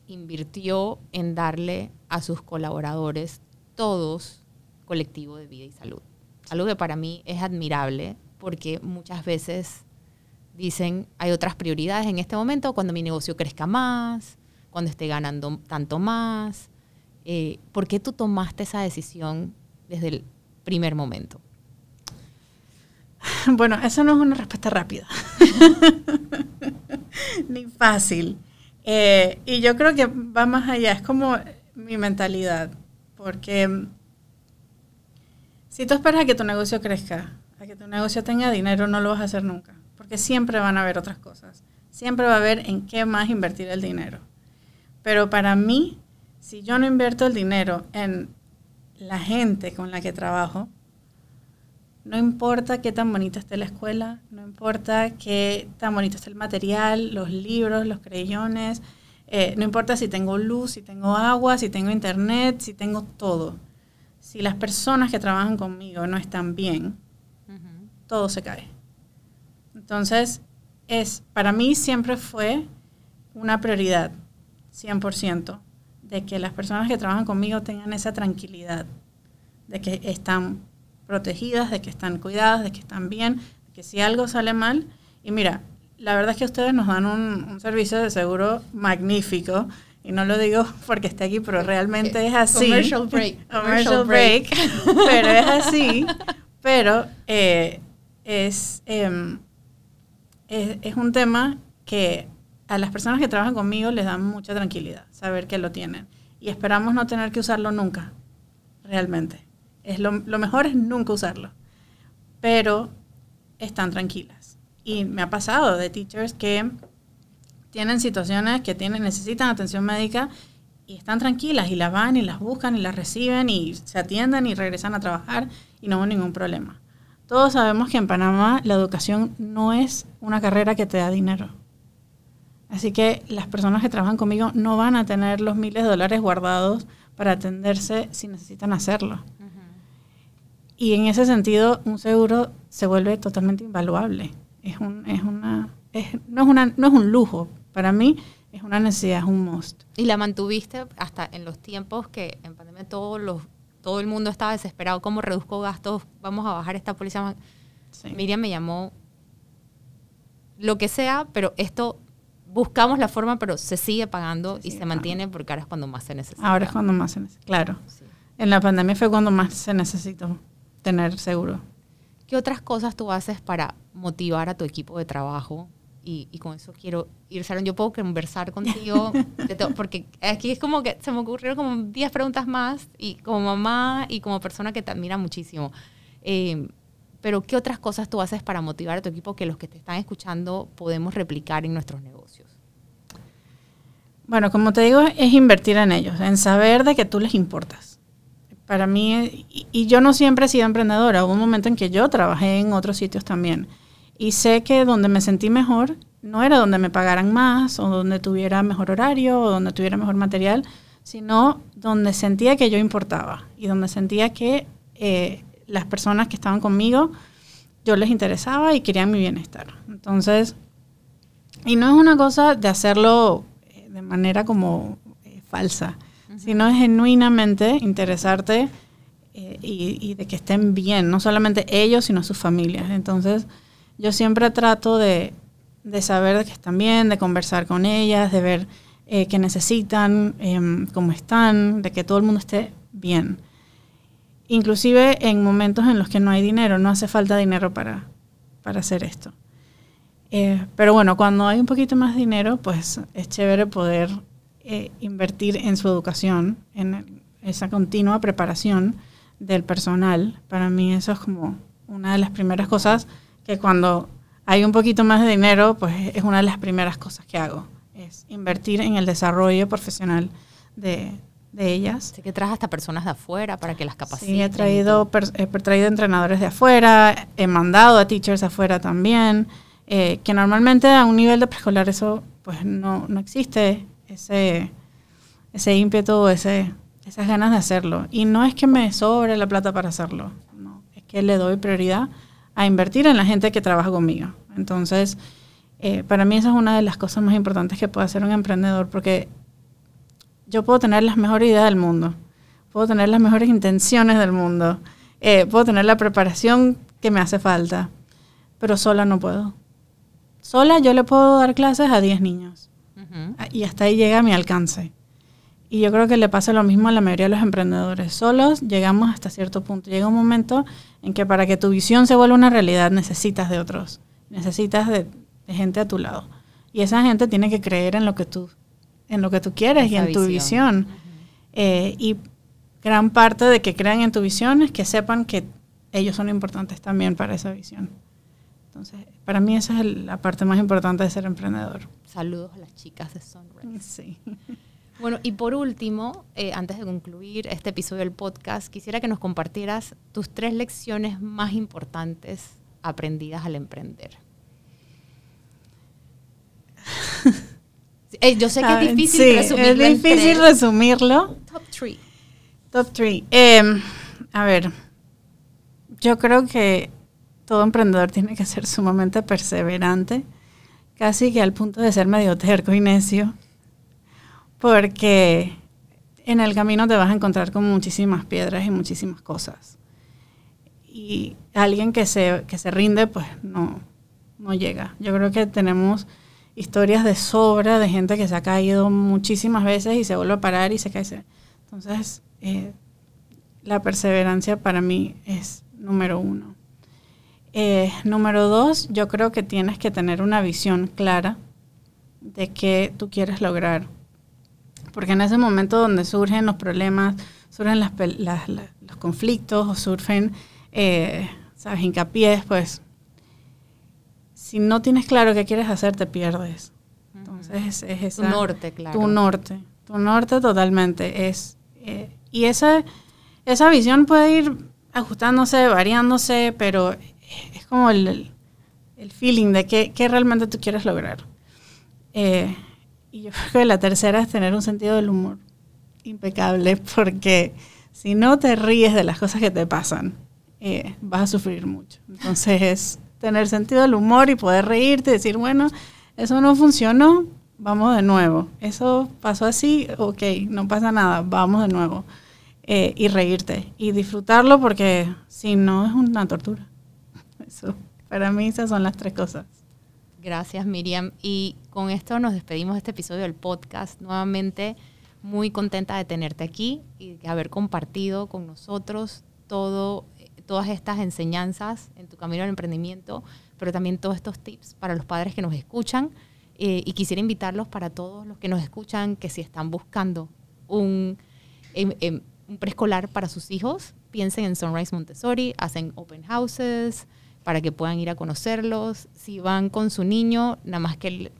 [SPEAKER 1] invirtió en darle a sus colaboradores todos colectivo de vida y salud. Algo que para mí es admirable porque muchas veces dicen, hay otras prioridades en este momento, cuando mi negocio crezca más, cuando esté ganando tanto más. Eh, ¿Por qué tú tomaste esa decisión desde el primer momento?
[SPEAKER 2] Bueno, eso no es una respuesta rápida, ni fácil. Eh, y yo creo que va más allá, es como mi mentalidad, porque si tú esperas a que tu negocio crezca, a que tu negocio tenga dinero, no lo vas a hacer nunca, porque siempre van a haber otras cosas, siempre va a haber en qué más invertir el dinero. Pero para mí, si yo no invierto el dinero en la gente con la que trabajo, no importa qué tan bonita esté la escuela, no importa qué tan bonito esté el material, los libros, los creyones, eh, no importa si tengo luz, si tengo agua, si tengo internet, si tengo todo. Si las personas que trabajan conmigo no están bien, todo se cae. Entonces, es, para mí siempre fue una prioridad, 100%, de que las personas que trabajan conmigo tengan esa tranquilidad, de que están protegidas, de que están cuidadas, de que están bien, de que si algo sale mal, y mira, la verdad es que ustedes nos dan un, servicio de seguro magnífico, y no lo digo porque esté aquí, pero realmente es así.
[SPEAKER 1] Commercial break.
[SPEAKER 2] Commercial break. pero es así. Pero eh, em, es, es, un tema que a las personas que trabajan conmigo les da mucha tranquilidad, saber que lo tienen. Y esperamos no tener que usarlo nunca, realmente. Es lo, mejor es nunca usarlo. Pero están tranquilas. Y me ha pasado de teachers que tienen situaciones que tienen, necesitan atención médica y están tranquilas y las van y las buscan y las reciben y se atienden y regresan a trabajar y no hubo ningún problema. Todos sabemos que en Panamá la educación no es una carrera que te da dinero. Así que las personas que trabajan conmigo no van a tener los miles de dólares guardados para atenderse si necesitan hacerlo. Y en ese sentido, un seguro se vuelve totalmente invaluable. Es un, es una, no, es una, no es un lujo. Para mí es una necesidad, es un must.
[SPEAKER 1] Y la mantuviste hasta en los tiempos que en pandemia todos los, todo el mundo estaba desesperado. ¿Cómo reduzco gastos? Vamos a bajar esta policía. Miriam me llamó lo que sea, pero esto buscamos la forma, pero se sigue pagando y se mantiene porque ahora es cuando más se necesita.
[SPEAKER 2] Ahora es cuando más se necesita, claro. En la pandemia fue cuando más se necesitó tener seguro.
[SPEAKER 1] ¿Qué otras cosas tú haces para motivar a tu equipo de trabajo? Y, con eso quiero ir. Yo puedo conversar contigo, porque aquí es como que se me ocurrieron como 10 preguntas más, y como mamá y como persona que te admira muchísimo. Eh, pero ¿qué otras cosas tú haces para motivar a tu equipo que los que te están escuchando podemos replicar en nuestros negocios?
[SPEAKER 2] Bueno, como te digo, es invertir en ellos, en saber de que tú les importas. Para mí, y, yo no siempre he sido emprendedora, hubo un momento en que yo trabajé en otros sitios también. Y sé que donde me sentí mejor no era donde me pagaran más o donde tuviera mejor horario o donde tuviera mejor material, sino donde sentía que yo importaba y donde sentía que eh, las personas que estaban conmigo, yo les interesaba y querían mi bienestar. Entonces, y no es una cosa de hacerlo eh, de manera como eh, falsa, sino es genuinamente interesarte eh, y, de que estén bien, no solamente ellos, sino sus familias. Entonces, yo siempre trato de, de saber de que están bien, de conversar con ellas, de ver qué necesitan, em, cómo están, de que todo el mundo esté bien inclusive en momentos en los que no hay dinero, no hace falta dinero para, para hacer esto. Eh, pero bueno, cuando hay un poquito más dinero, pues es chévere poder eh, invertir en su educación, en esa continua preparación del personal. Para mí eso es como una de las primeras cosas que cuando hay un poquito más de dinero, pues es una de las primeras cosas que hago, es invertir en el desarrollo profesional de, de ellas.
[SPEAKER 1] Sé que traes hasta personas de afuera para que las capaciten.
[SPEAKER 2] Sí, he traído, he traído entrenadores de afuera, he mandado a teachers afuera también, eh, que normalmente a un nivel de preescolar eso pues no, no existe, ese, ese ímpetu, ese, esas ganas de hacerlo. Y no es que me sobre la plata para hacerlo, no, es que le doy prioridad a invertir en la gente que trabaja conmigo. Entonces, eh, para mí esa es una de las cosas más importantes que puede hacer un emprendedor, porque yo puedo tener las mejores ideas del mundo, puedo tener las mejores intenciones del mundo, eh, puedo tener la preparación que me hace falta, pero sola no puedo. Sola yo le puedo dar clases a 10 niños y hasta ahí llega mi alcance. Y yo creo que le pasa lo mismo a la mayoría de los emprendedores. Solos llegamos hasta cierto punto. Llega un momento en que para que tu visión se vuelva una realidad necesitas de otros, necesitas de gente a tu lado. Y esa gente tiene que creer en lo que tú en lo que tú quieres y en tu visión. Eh, y gran parte de que crean en tu visión es que sepan que ellos son importantes también para esa visión. Entonces, para mí esa es la parte más importante de ser emprendedor.
[SPEAKER 1] Saludos a las chicas de Sunrise.
[SPEAKER 2] Sí.
[SPEAKER 1] Bueno, y por último, eh, antes de concluir este episodio del podcast, quisiera que nos compartieras tus tres lecciones más importantes aprendidas al emprender. Eh, yo sé que es difícil resumirlo.
[SPEAKER 2] Es difícil resumirlo.
[SPEAKER 1] Top 3.
[SPEAKER 2] Top 3. Em, a ver, yo creo que todo emprendedor tiene que ser sumamente perseverante, casi que al punto de ser medio terco y necio, porque en el camino te vas a encontrar con muchísimas piedras y muchísimas cosas. Y alguien que se, que se rinde, pues no, no llega. Yo creo que tenemos historias de sobra de gente que se ha caído muchísimas veces y se vuelve a parar y se cae. Entonces, eh, la perseverancia para mí es número uno. Eh, número dos, yo creo que tienes que tener una visión clara de qué tú quieres lograr. Porque en ese momento donde surgen los problemas, surgen las, los conflictos o surgen, eh, ¿sabes?, hincapiés, pues si no tienes claro qué quieres hacer, te pierdes. Entonces es, esa,
[SPEAKER 1] tu norte, claro.
[SPEAKER 2] Tu norte, tu norte totalmente. Es, eh, y esa, esa visión puede ir ajustándose, variándose, pero es como el, el feeling de qué, qué, realmente tú quieres lograr. Eh, y yo creo que la tercera es tener un sentido del humor impecable, porque si no te ríes de las cosas que te pasan, eh, vas a sufrir mucho. Entonces es tener sentido del humor y poder reírte decir, bueno, eso no funcionó, vamos de nuevo. Eso pasó así, ok, no pasa nada, vamos de nuevo. Eh, y reírte y disfrutarlo porque si no es una tortura. Eso, para mí esas son las tres cosas.
[SPEAKER 1] Gracias Miriam. Y con esto nos despedimos de este episodio del podcast. Nuevamente muy contenta de tenerte aquí y de haber compartido con nosotros todo todas estas enseñanzas en tu camino al emprendimiento, pero también todos estos tips para los padres que nos escuchan. Eh, y quisiera invitarlos para todos los que nos escuchan que si están buscando em, em, un preescolar para sus hijos, piensen en Sunrise Montessori, hacen open houses para que puedan ir a conocerlos. Si van con su niño, nada más que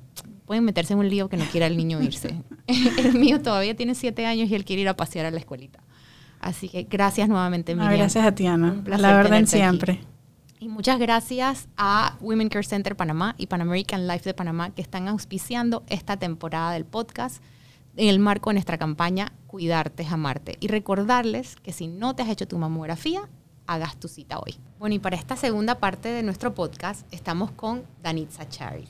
[SPEAKER 1] pueden meterse en un lío que no quiera el niño irse. el mío todavía tiene siete años y él quiere ir a pasear a la escuelita. Así que gracias nuevamente, Miriam.
[SPEAKER 2] gracias a ti, Ana. La verdad, siempre.
[SPEAKER 1] Y muchas gracias a Women Care Center Panamá y Pan American Life de Panamá que están auspiciando esta temporada del podcast en el marco de nuestra campaña Cuidarte es amarte. Y recordarles que si no te has hecho tu mamografía, hagas tu cita hoy. Bueno, y para esta segunda parte de nuestro podcast estamos con Danitza Charis.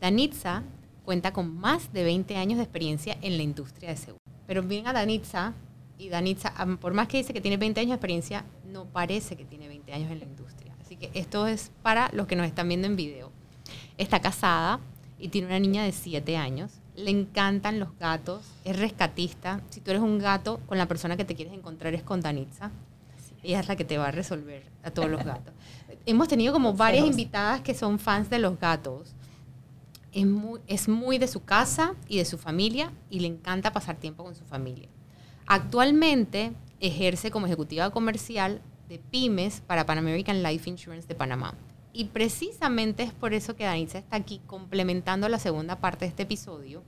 [SPEAKER 1] Danitza cuenta con más de 20 años de experiencia en la industria de seguro. Pero bien a Danitza y Danitza, por más que dice que tiene 20 años de experiencia, no parece que tiene 20 años en la industria. Así que esto es para los que nos están viendo en video. Está casada y tiene una niña de 7 años. Le encantan los gatos, es rescatista. Si tú eres un gato, con la persona que te quieres encontrar es con Danitza. Ella es la que te va a resolver a todos los gatos. Hemos tenido como varias invitadas que son fans de los gatos. Es muy, es muy de su casa y de su familia y le encanta pasar tiempo con su familia. Actualmente ejerce como ejecutiva comercial de pymes para Pan American Life Insurance de Panamá. Y precisamente es por eso que Danitza está aquí complementando la segunda parte de este episodio,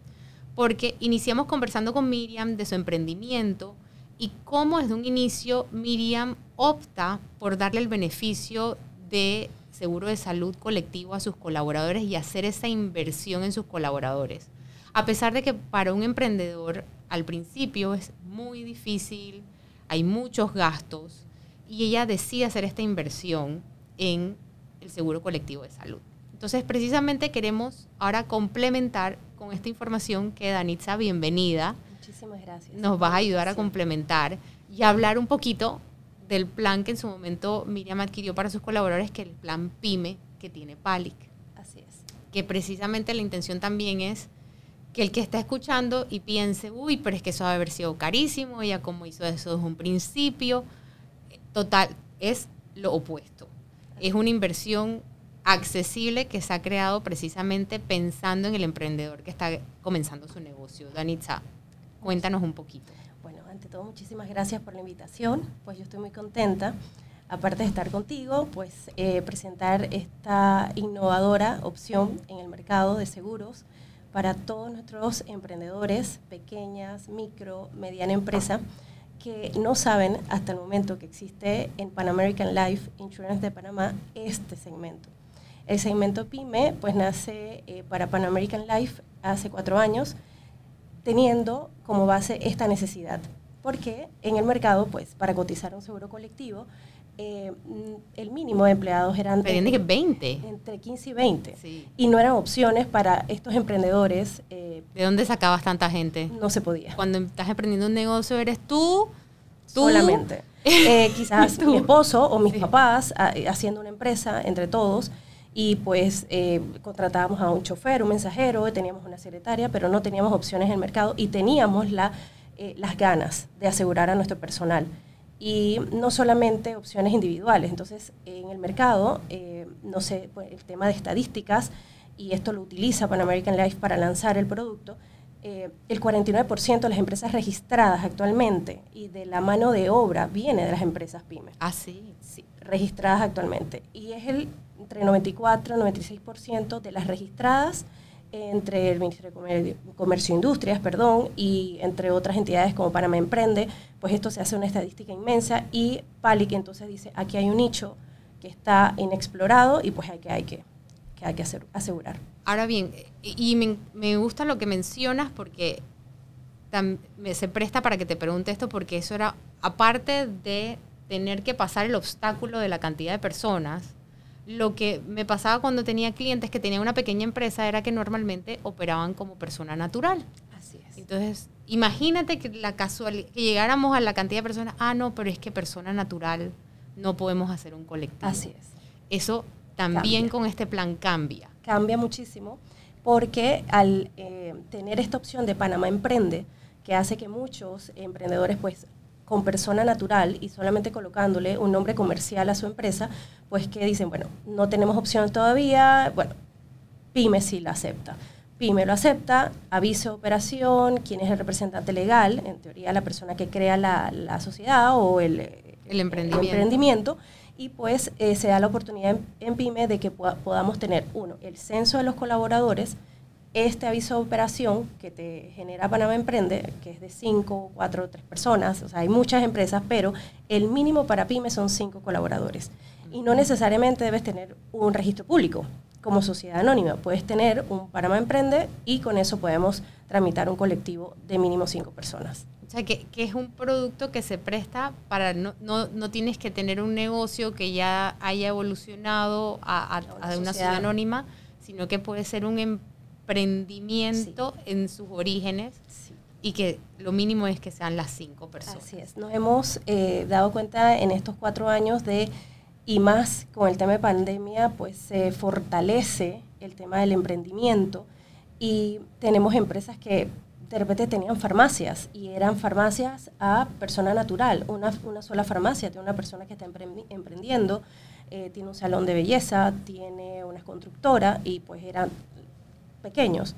[SPEAKER 1] porque iniciamos conversando con Miriam de su emprendimiento y cómo desde un inicio Miriam opta por darle el beneficio de seguro de salud colectivo a sus colaboradores y hacer esa inversión en sus colaboradores. A pesar de que para un emprendedor al principio es muy difícil, hay muchos gastos y ella decide hacer esta inversión en el seguro colectivo de salud. Entonces, precisamente queremos ahora complementar con esta información que Danitza, bienvenida.
[SPEAKER 3] Muchísimas gracias.
[SPEAKER 1] Nos vas a ayudar a complementar y hablar un poquito del plan que en su momento Miriam adquirió para sus colaboradores, que es el plan PYME que tiene PALIC.
[SPEAKER 3] Así es.
[SPEAKER 1] Que precisamente la intención también es que el que está escuchando y piense, uy, pero es que eso debe haber sido carísimo, ella como hizo eso desde un principio. Total, es lo opuesto. Es una inversión accesible que se ha creado precisamente pensando en el emprendedor que está comenzando su negocio. Danitza, cuéntanos un poquito.
[SPEAKER 3] Bueno, ante todo, muchísimas gracias por la invitación. Pues yo estoy muy contenta, aparte de estar contigo, pues eh, presentar esta innovadora opción en el mercado de seguros para todos nuestros emprendedores, pequeñas, micro, mediana empresa, que no saben hasta el momento que existe en Pan American Life Insurance de Panamá este segmento. El segmento PYME pues nace eh, para Pan American Life hace cuatro años, teniendo como base esta necesidad. Porque en el mercado, pues para cotizar un seguro colectivo, eh, el mínimo de empleados eran...
[SPEAKER 1] Entre, 20.
[SPEAKER 3] Entre 15 y 20. Y no eran opciones para estos emprendedores.
[SPEAKER 1] Eh, ¿De dónde sacabas tanta gente?
[SPEAKER 3] No se podía.
[SPEAKER 1] Cuando estás emprendiendo un negocio, eres tú, tú
[SPEAKER 3] solamente. Eh, quizás mi esposo o mis papás haciendo una empresa entre todos y pues contratábamos a un chofer, un mensajero, teníamos una secretaria, pero no teníamos opciones en el mercado y teníamos la, las ganas de asegurar a nuestro personal y no solamente opciones individuales. Entonces, en el mercado, eh, no sé, pues, el tema de estadísticas, y esto lo utiliza Pan American Life para lanzar el producto, eh, el 49% de las empresas registradas actualmente y de la mano de obra viene de las empresas pymes.
[SPEAKER 1] Ah, sí.
[SPEAKER 3] Sí, registradas actualmente. Y es el entre 94 y 96% de las registradas entre el Ministerio de Comercio e Industrias, perdón, y entre otras entidades como Panamá Emprende, pues esto se hace una estadística inmensa y PALIC entonces dice, aquí hay un nicho que está inexplorado y pues hay que, hay que, que hay que hacer, asegurar.
[SPEAKER 1] Ahora bien, y me, me gusta lo que mencionas porque se presta para que te pregunte esto porque eso era, aparte de tener que pasar el obstáculo de la cantidad de personas, lo que me pasaba cuando tenía clientes que tenían una pequeña empresa era que normalmente operaban como persona natural.
[SPEAKER 3] Así es.
[SPEAKER 1] Entonces, imagínate que la casualidad, que llegáramos a la cantidad de personas, ah, no, pero es que persona natural no podemos hacer un colectivo.
[SPEAKER 3] Así es.
[SPEAKER 1] Eso también con este plan cambia.
[SPEAKER 3] Cambia muchísimo porque al eh, tener esta opción de Panamá Emprende, que hace que muchos emprendedores pues con persona natural y solamente colocándole un nombre comercial a su empresa, pues que dicen, bueno, no tenemos opción todavía, bueno, PYME sí la acepta. PYME lo acepta, aviso de operación, quién es el representante legal, en teoría la persona que crea la, sociedad o el,
[SPEAKER 1] el emprendimiento.
[SPEAKER 3] emprendimiento. y pues eh, se da la oportunidad en, en PYME de que podamos tener, uno, el censo de los colaboradores, este aviso de operación que te genera Panamá Emprende, que es de 5, 4, 3 personas, o sea, hay muchas empresas, pero el mínimo para pymes son 5 colaboradores. Y no necesariamente debes tener un registro público como sociedad anónima. Puedes tener un Panamá Emprende y con eso podemos tramitar un colectivo de mínimo 5 personas.
[SPEAKER 1] O sea, que, es un producto que se presta para, no, no, no, tienes que tener un negocio que ya haya evolucionado a, una, sociedad anónima, sino que puede ser un em, emprendimiento en sus orígenes y que lo mínimo es que sean las cinco personas.
[SPEAKER 3] Así es. Nos hemos eh, dado cuenta en estos cuatro años de, y más con el tema de pandemia, pues se fortalece el tema del emprendimiento y tenemos empresas que de repente tenían farmacias y eran farmacias a persona natural, una, una sola farmacia de una persona que está emprendiendo, eh, tiene un salón de belleza, tiene una constructora y pues eran pequeños.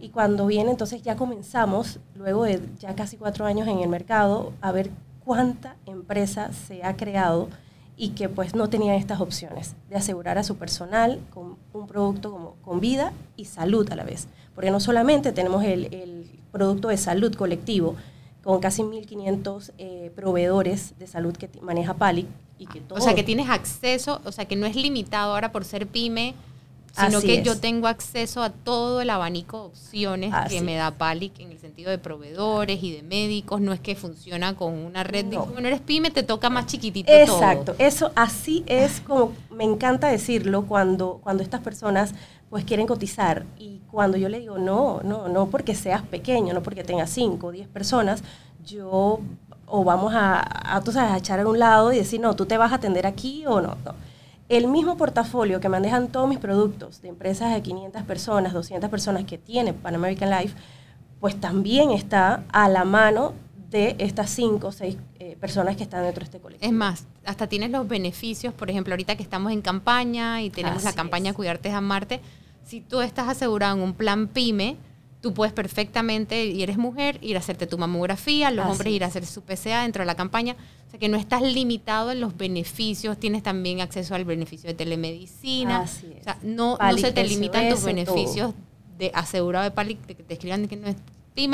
[SPEAKER 3] Y cuando viene, entonces ya comenzamos, luego de ya casi cuatro años en el mercado, a ver cuánta empresa se ha creado y que pues no tenía estas opciones de asegurar a su personal con un producto como, con vida y salud a la vez. Porque no solamente tenemos el, el producto de salud colectivo, con casi 1.500 eh, proveedores de salud que maneja Pali. Y que
[SPEAKER 1] O sea, que tienes acceso, o sea, que no es limitado ahora por ser pyme sino que yo tengo acceso a todo el abanico de opciones que me da Palic en el sentido de proveedores y de médicos. No es que funciona con una red de, bueno, eres pyme, te toca más chiquitito
[SPEAKER 3] Exacto, eso así es como, me encanta decirlo cuando, cuando estas personas pues quieren cotizar. Y cuando yo le digo, no, no, no porque seas pequeño, no porque tengas 5 o 10 personas, yo o vamos a, a, a echar a un lado y decir, no, tú te vas a atender aquí o no, no el mismo portafolio que manejan todos mis productos de empresas de 500 personas, 200 personas que tiene Pan American Life, pues también está a la mano de estas 5 o 6 eh, personas que están dentro de este colectivo.
[SPEAKER 1] Es más, hasta tienes los beneficios, por ejemplo, ahorita que estamos en campaña y tenemos la campaña Cuidarte es Amarte, si tú estás asegurado en un plan PYME, tú puedes perfectamente, y eres mujer, ir a hacerte tu mamografía, los hombres ir a hacer su PCA dentro de la campaña. O sea que no estás limitado en los beneficios, tienes también acceso al beneficio de telemedicina. O sea, no, no se te limitan tus beneficios de asegurado de PALIC, de que te escriban que no es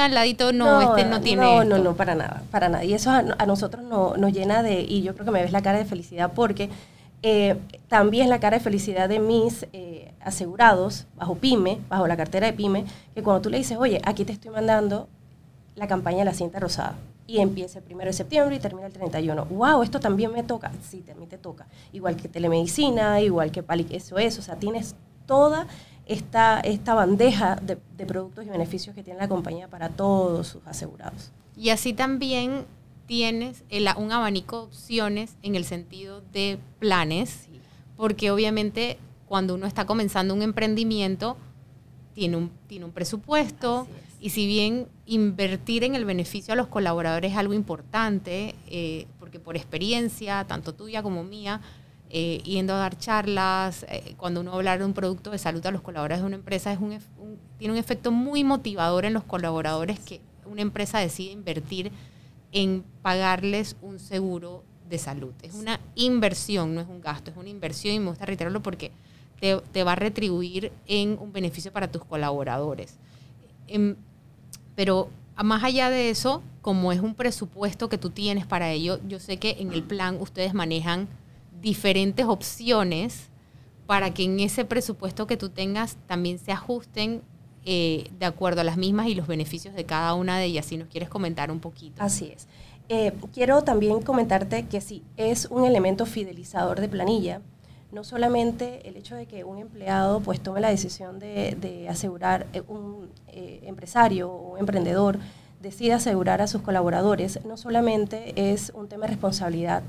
[SPEAKER 1] al ladito, no, este no tiene.
[SPEAKER 3] No, no, no, para nada, para nada. Y eso a, nosotros no, nos llena de, y yo creo que me ves la cara de felicidad porque eh, también la cara de felicidad de mis eh, asegurados bajo PYME, bajo la cartera de PYME, que cuando tú le dices, oye, aquí te estoy mandando la campaña de la cinta rosada y empieza el 1 de septiembre y termina el 31. ¡Wow! Esto también me toca. Sí, también te toca. Igual que telemedicina, igual que Pali, eso es. O sea, tienes toda esta, esta bandeja de, de productos y beneficios que tiene la compañía para todos sus asegurados.
[SPEAKER 1] Y así también tienes un abanico de opciones en el sentido de planes, porque obviamente cuando uno está comenzando un emprendimiento, tiene un, tiene un presupuesto y si bien invertir en el beneficio a los colaboradores es algo importante, eh, porque por experiencia, tanto tuya como mía, eh, yendo a dar charlas, eh, cuando uno habla de un producto de salud a los colaboradores de una empresa, es un, tiene un efecto muy motivador en los colaboradores que una empresa decide invertir en pagarles un seguro de salud. Es una inversión, no es un gasto, es una inversión y me gusta reiterarlo porque te, va a retribuir en un beneficio para tus colaboradores. Em, pero más allá de eso, como es un presupuesto que tú tienes para ello, yo sé que en el plan ustedes manejan diferentes opciones para que en ese presupuesto que tú tengas también se ajusten eh, de acuerdo a las mismas y los beneficios de cada una de ellas. Si nos quieres comentar un poquito.
[SPEAKER 3] Así es. Eh, quiero también comentarte que sí, es un elemento fidelizador de planilla. No solamente el hecho de que un empleado pues tome la decisión de, asegurar, eh, un empresario o emprendedor decide asegurar a sus colaboradores, no solamente es un tema de responsabilidad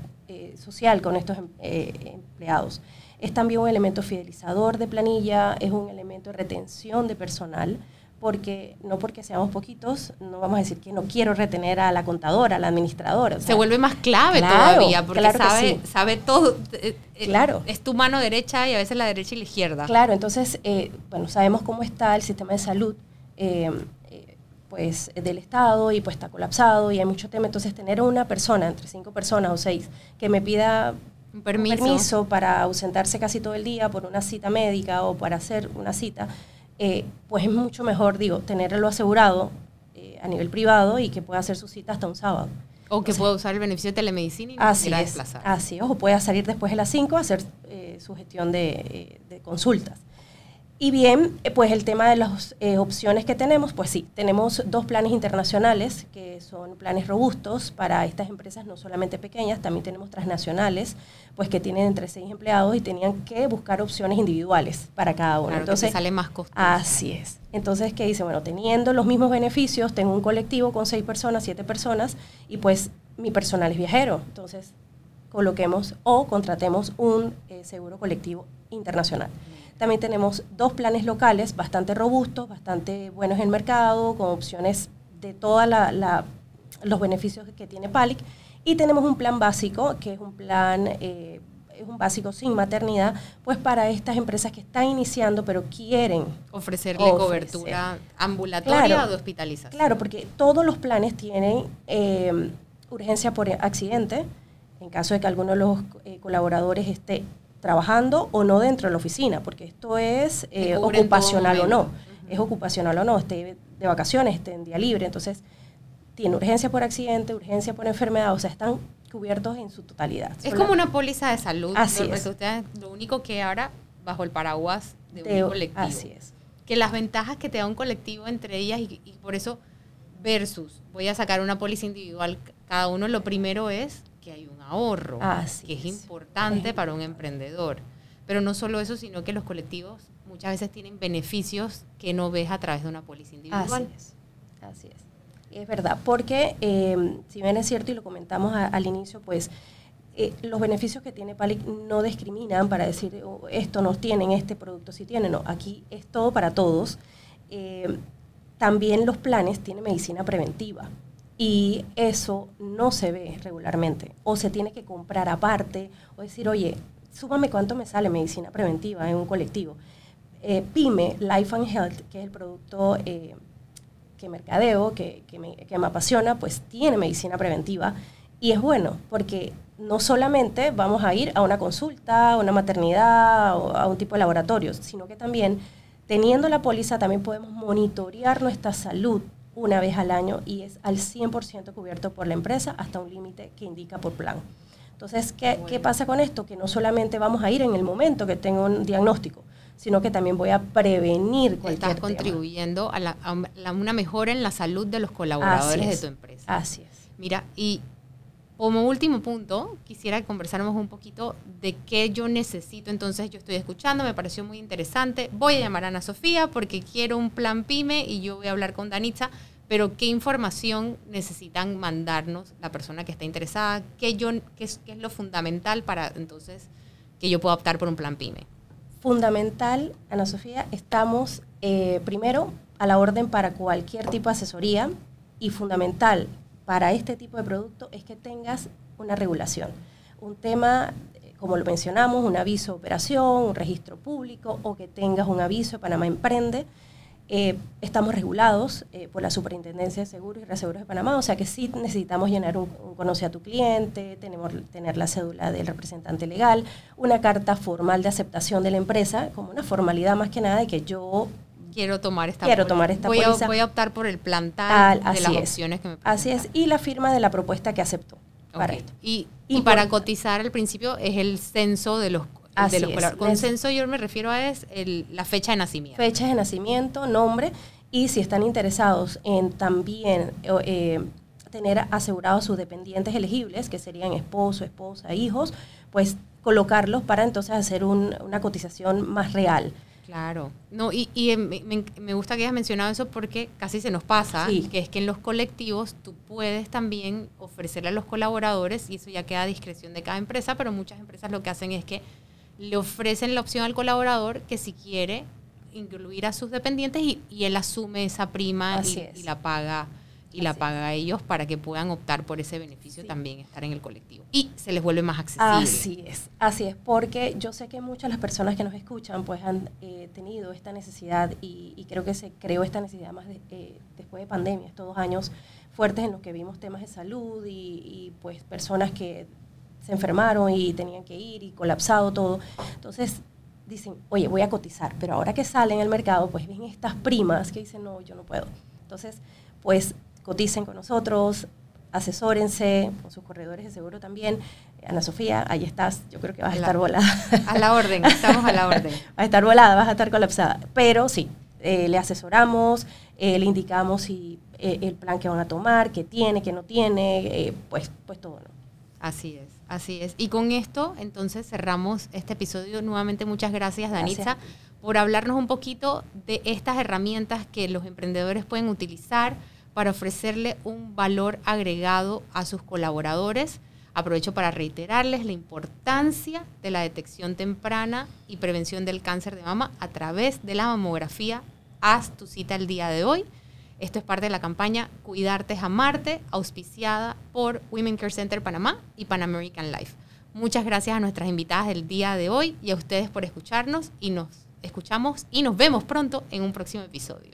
[SPEAKER 3] social con estos em, empleados, es también un elemento fidelizador de planilla, es un elemento de retención de personal, porque no porque seamos poquitos, no vamos a decir que no quiero retener a la contadora, a la administradora.
[SPEAKER 1] Se vuelve más clave todavía, porque sabe, sabe todo. Eh, eh,
[SPEAKER 3] claro.
[SPEAKER 1] Es tu mano derecha y a veces la derecha y la izquierda.
[SPEAKER 3] Claro, entonces, eh, bueno, sabemos cómo está el sistema de salud. pues del Estado y pues está colapsado y hay mucho tema, entonces tener una persona, entre cinco personas o seis, que me pida
[SPEAKER 1] un permiso.
[SPEAKER 3] para ausentarse casi todo el día por una cita médica o para hacer una cita, eh, pues es mucho mejor, digo, tenerlo asegurado eh, a nivel privado y que pueda hacer su cita hasta un sábado.
[SPEAKER 1] O que pueda usar el beneficio de telemedicina y
[SPEAKER 3] no así desplazar. Así es, o pueda salir después de las 5 a hacer eh, su gestión de, de consultas. Y bien, eh, pues el tema de las eh, opciones que tenemos, pues sí, tenemos dos planes internacionales que son planes robustos para estas empresas no solamente pequeñas, también tenemos transnacionales, pues que tienen entre seis empleados y tenían que buscar opciones individuales para cada uno.
[SPEAKER 1] Entonces sale más costoso.
[SPEAKER 3] Así es. Entonces, ¿qué dice? Bueno, teniendo los mismos beneficios, tengo un colectivo con seis personas, siete personas, y pues mi personal es viajero. Entonces, coloquemos o contratemos un eh, seguro colectivo internacional. También tenemos dos planes locales bastante robustos, bastante buenos en el mercado, con opciones de todos los beneficios que tiene PALIC. Y tenemos un plan básico, que es un plan, eh, es un básico sin maternidad, pues para estas empresas que están iniciando, pero quieren
[SPEAKER 1] ofrecerle cobertura ambulatoria o de hospitalización.
[SPEAKER 3] Claro, porque todos los planes tienen eh, urgencia por accidente, en caso de que alguno de los eh, colaboradores esté trabajando o no dentro de la oficina, porque esto es eh, ocupacional o no, es ocupacional o no, esté de vacaciones, esté en día libre, entonces tiene urgencia por accidente, urgencia por enfermedad, o sea, están cubiertos en su totalidad.
[SPEAKER 1] Es como una póliza de salud.
[SPEAKER 3] Así
[SPEAKER 1] lo,
[SPEAKER 3] es.
[SPEAKER 1] lo único que ahora bajo el paraguas de, un colectivo.
[SPEAKER 3] Así es.
[SPEAKER 1] Que las ventajas que te da un colectivo entre ellas y, y por eso versus voy a sacar una póliza individual cada uno, lo primero es que hay un ahorro, que es, importante para un emprendedor. Pero no solo eso, sino que los colectivos muchas veces tienen beneficios que no ves a través de una póliza individual.
[SPEAKER 3] Así es. Así es. Es verdad, porque eh, si bien es cierto y lo comentamos al inicio, pues eh, los beneficios que tiene PALIC no discriminan para decir oh, esto no tienen, este producto sí tiene, no, aquí es todo para todos. Eh, también los planes tienen medicina preventiva y eso no se ve regularmente o se tiene que comprar aparte o decir, oye, súmame cuánto me sale medicina preventiva en un colectivo. Eh, PYME, Life and Health, que es el producto eh, que mercadeo, que, que, me, que me apasiona, pues tiene medicina preventiva y es bueno porque no solamente vamos a ir a una consulta, a una maternidad o a un tipo de laboratorio, sino que también teniendo la póliza también podemos monitorear nuestra salud una vez al año y es al 100% cubierto por la empresa hasta un límite que indica por plan. Entonces, ¿qué, ¿qué, pasa con esto? Que no solamente vamos a ir en el momento que tengo un diagnóstico, sino que también voy a prevenir cualquier
[SPEAKER 1] Estás contribuyendo a, la, a, una mejora en la salud de los colaboradores de tu empresa.
[SPEAKER 3] Así es.
[SPEAKER 1] Mira, y como último punto, quisiera que conversáramos un poquito de qué yo necesito. Entonces, yo estoy escuchando, me pareció muy interesante. Voy a llamar a Ana Sofía porque quiero un plan PYME y yo voy a hablar con Danitza. Pero, ¿qué información necesitan mandarnos la persona que está interesada? ¿Qué, yo, qué, es, qué es lo fundamental para entonces que yo pueda optar por un plan PYME?
[SPEAKER 3] Fundamental, Ana Sofía, estamos eh, primero a la orden para cualquier tipo de asesoría y fundamental para este tipo de producto es que tengas una regulación. Un tema, eh, como lo mencionamos, un aviso de operación, un registro público o que tengas un aviso de Panamá Emprende. Eh, estamos regulados eh, por la Superintendencia de Seguros y Reaseguros de Panamá, o sea que sí necesitamos llenar un, un conoce a tu cliente, tenemos, tener la cédula del representante legal, una carta formal de aceptación de la empresa, como una formalidad más que nada de que yo
[SPEAKER 1] quiero tomar esta
[SPEAKER 3] quiero tomar esta
[SPEAKER 1] voy
[SPEAKER 3] póliza.
[SPEAKER 1] A, voy a optar por el plan tal, de las
[SPEAKER 3] es.
[SPEAKER 1] opciones que me
[SPEAKER 3] Así es, y la firma de la propuesta que aceptó para esto.
[SPEAKER 1] Y,
[SPEAKER 3] Y
[SPEAKER 1] y para cotizar al principio es el censo de los,
[SPEAKER 3] Así
[SPEAKER 1] de los
[SPEAKER 3] es.
[SPEAKER 1] Con censo yo me refiero a es el- la fecha de nacimiento.
[SPEAKER 3] Fecha de nacimiento, nombre, y si están interesados en también eh, tener asegurados sus dependientes elegibles, que serían esposo, esposa, hijos, pues colocarlos para entonces hacer un- una cotización más real.
[SPEAKER 1] Claro. No, y, y, eh, me, me- gusta que hayas mencionado eso porque casi se nos pasa,
[SPEAKER 3] Sí.
[SPEAKER 1] que es que en los colectivos tú puedes también ofrecerle a los colaboradores, y eso ya queda a discreción de cada empresa, pero muchas empresas lo que hacen es que le ofrecen la opción al colaborador que si quiere incluir a sus dependientes y, y él asume esa prima y la paga y la paga a ellos para que puedan optar por ese beneficio
[SPEAKER 3] Sí.
[SPEAKER 1] también estar en el colectivo y se les vuelve más accesible.
[SPEAKER 3] Así es, así es, porque yo sé que muchas de las personas que nos escuchan pues han eh, tenido esta necesidad y, y creo que se creó esta necesidad más de- eh, después de pandemia, estos dos años fuertes en los que vimos temas de salud y, y, pues personas que se enfermaron y tenían que ir y colapsado todo. Entonces dicen, oye, voy a cotizar, pero ahora que salen al mercado pues ven estas primas que dicen, no, yo no puedo. Entonces, pues coticen con nosotros, asesórense con sus corredores de seguro también. Ana Sofía, ahí estás, yo creo que vas a
[SPEAKER 1] A la-
[SPEAKER 3] estar volada.
[SPEAKER 1] A la orden, estamos a la orden.
[SPEAKER 3] vas a estar volada, vas a estar colapsada. Pero sí, eh, le asesoramos, eh, le indicamos si eh, el plan que van a tomar, qué tiene, qué no tiene, pues, pues todo, ¿no?
[SPEAKER 1] Así es, así es. Y con esto, entonces, cerramos este episodio. Nuevamente, muchas gracias, Danitza, por hablarnos un poquito de estas herramientas que los emprendedores pueden utilizar para ofrecerle un valor agregado a sus colaboradores. Aprovecho para reiterarles la importancia de la detección temprana y prevención del cáncer de mama a través de la mamografía. Haz tu cita el día de hoy. Esto es parte de la campaña Cuidarte es Amarte, auspiciada por Women Care Center Panamá y Pan American Life. Muchas gracias a nuestras invitadas del día de hoy y a ustedes por escucharnos y nos escuchamos y nos vemos pronto en un próximo episodio.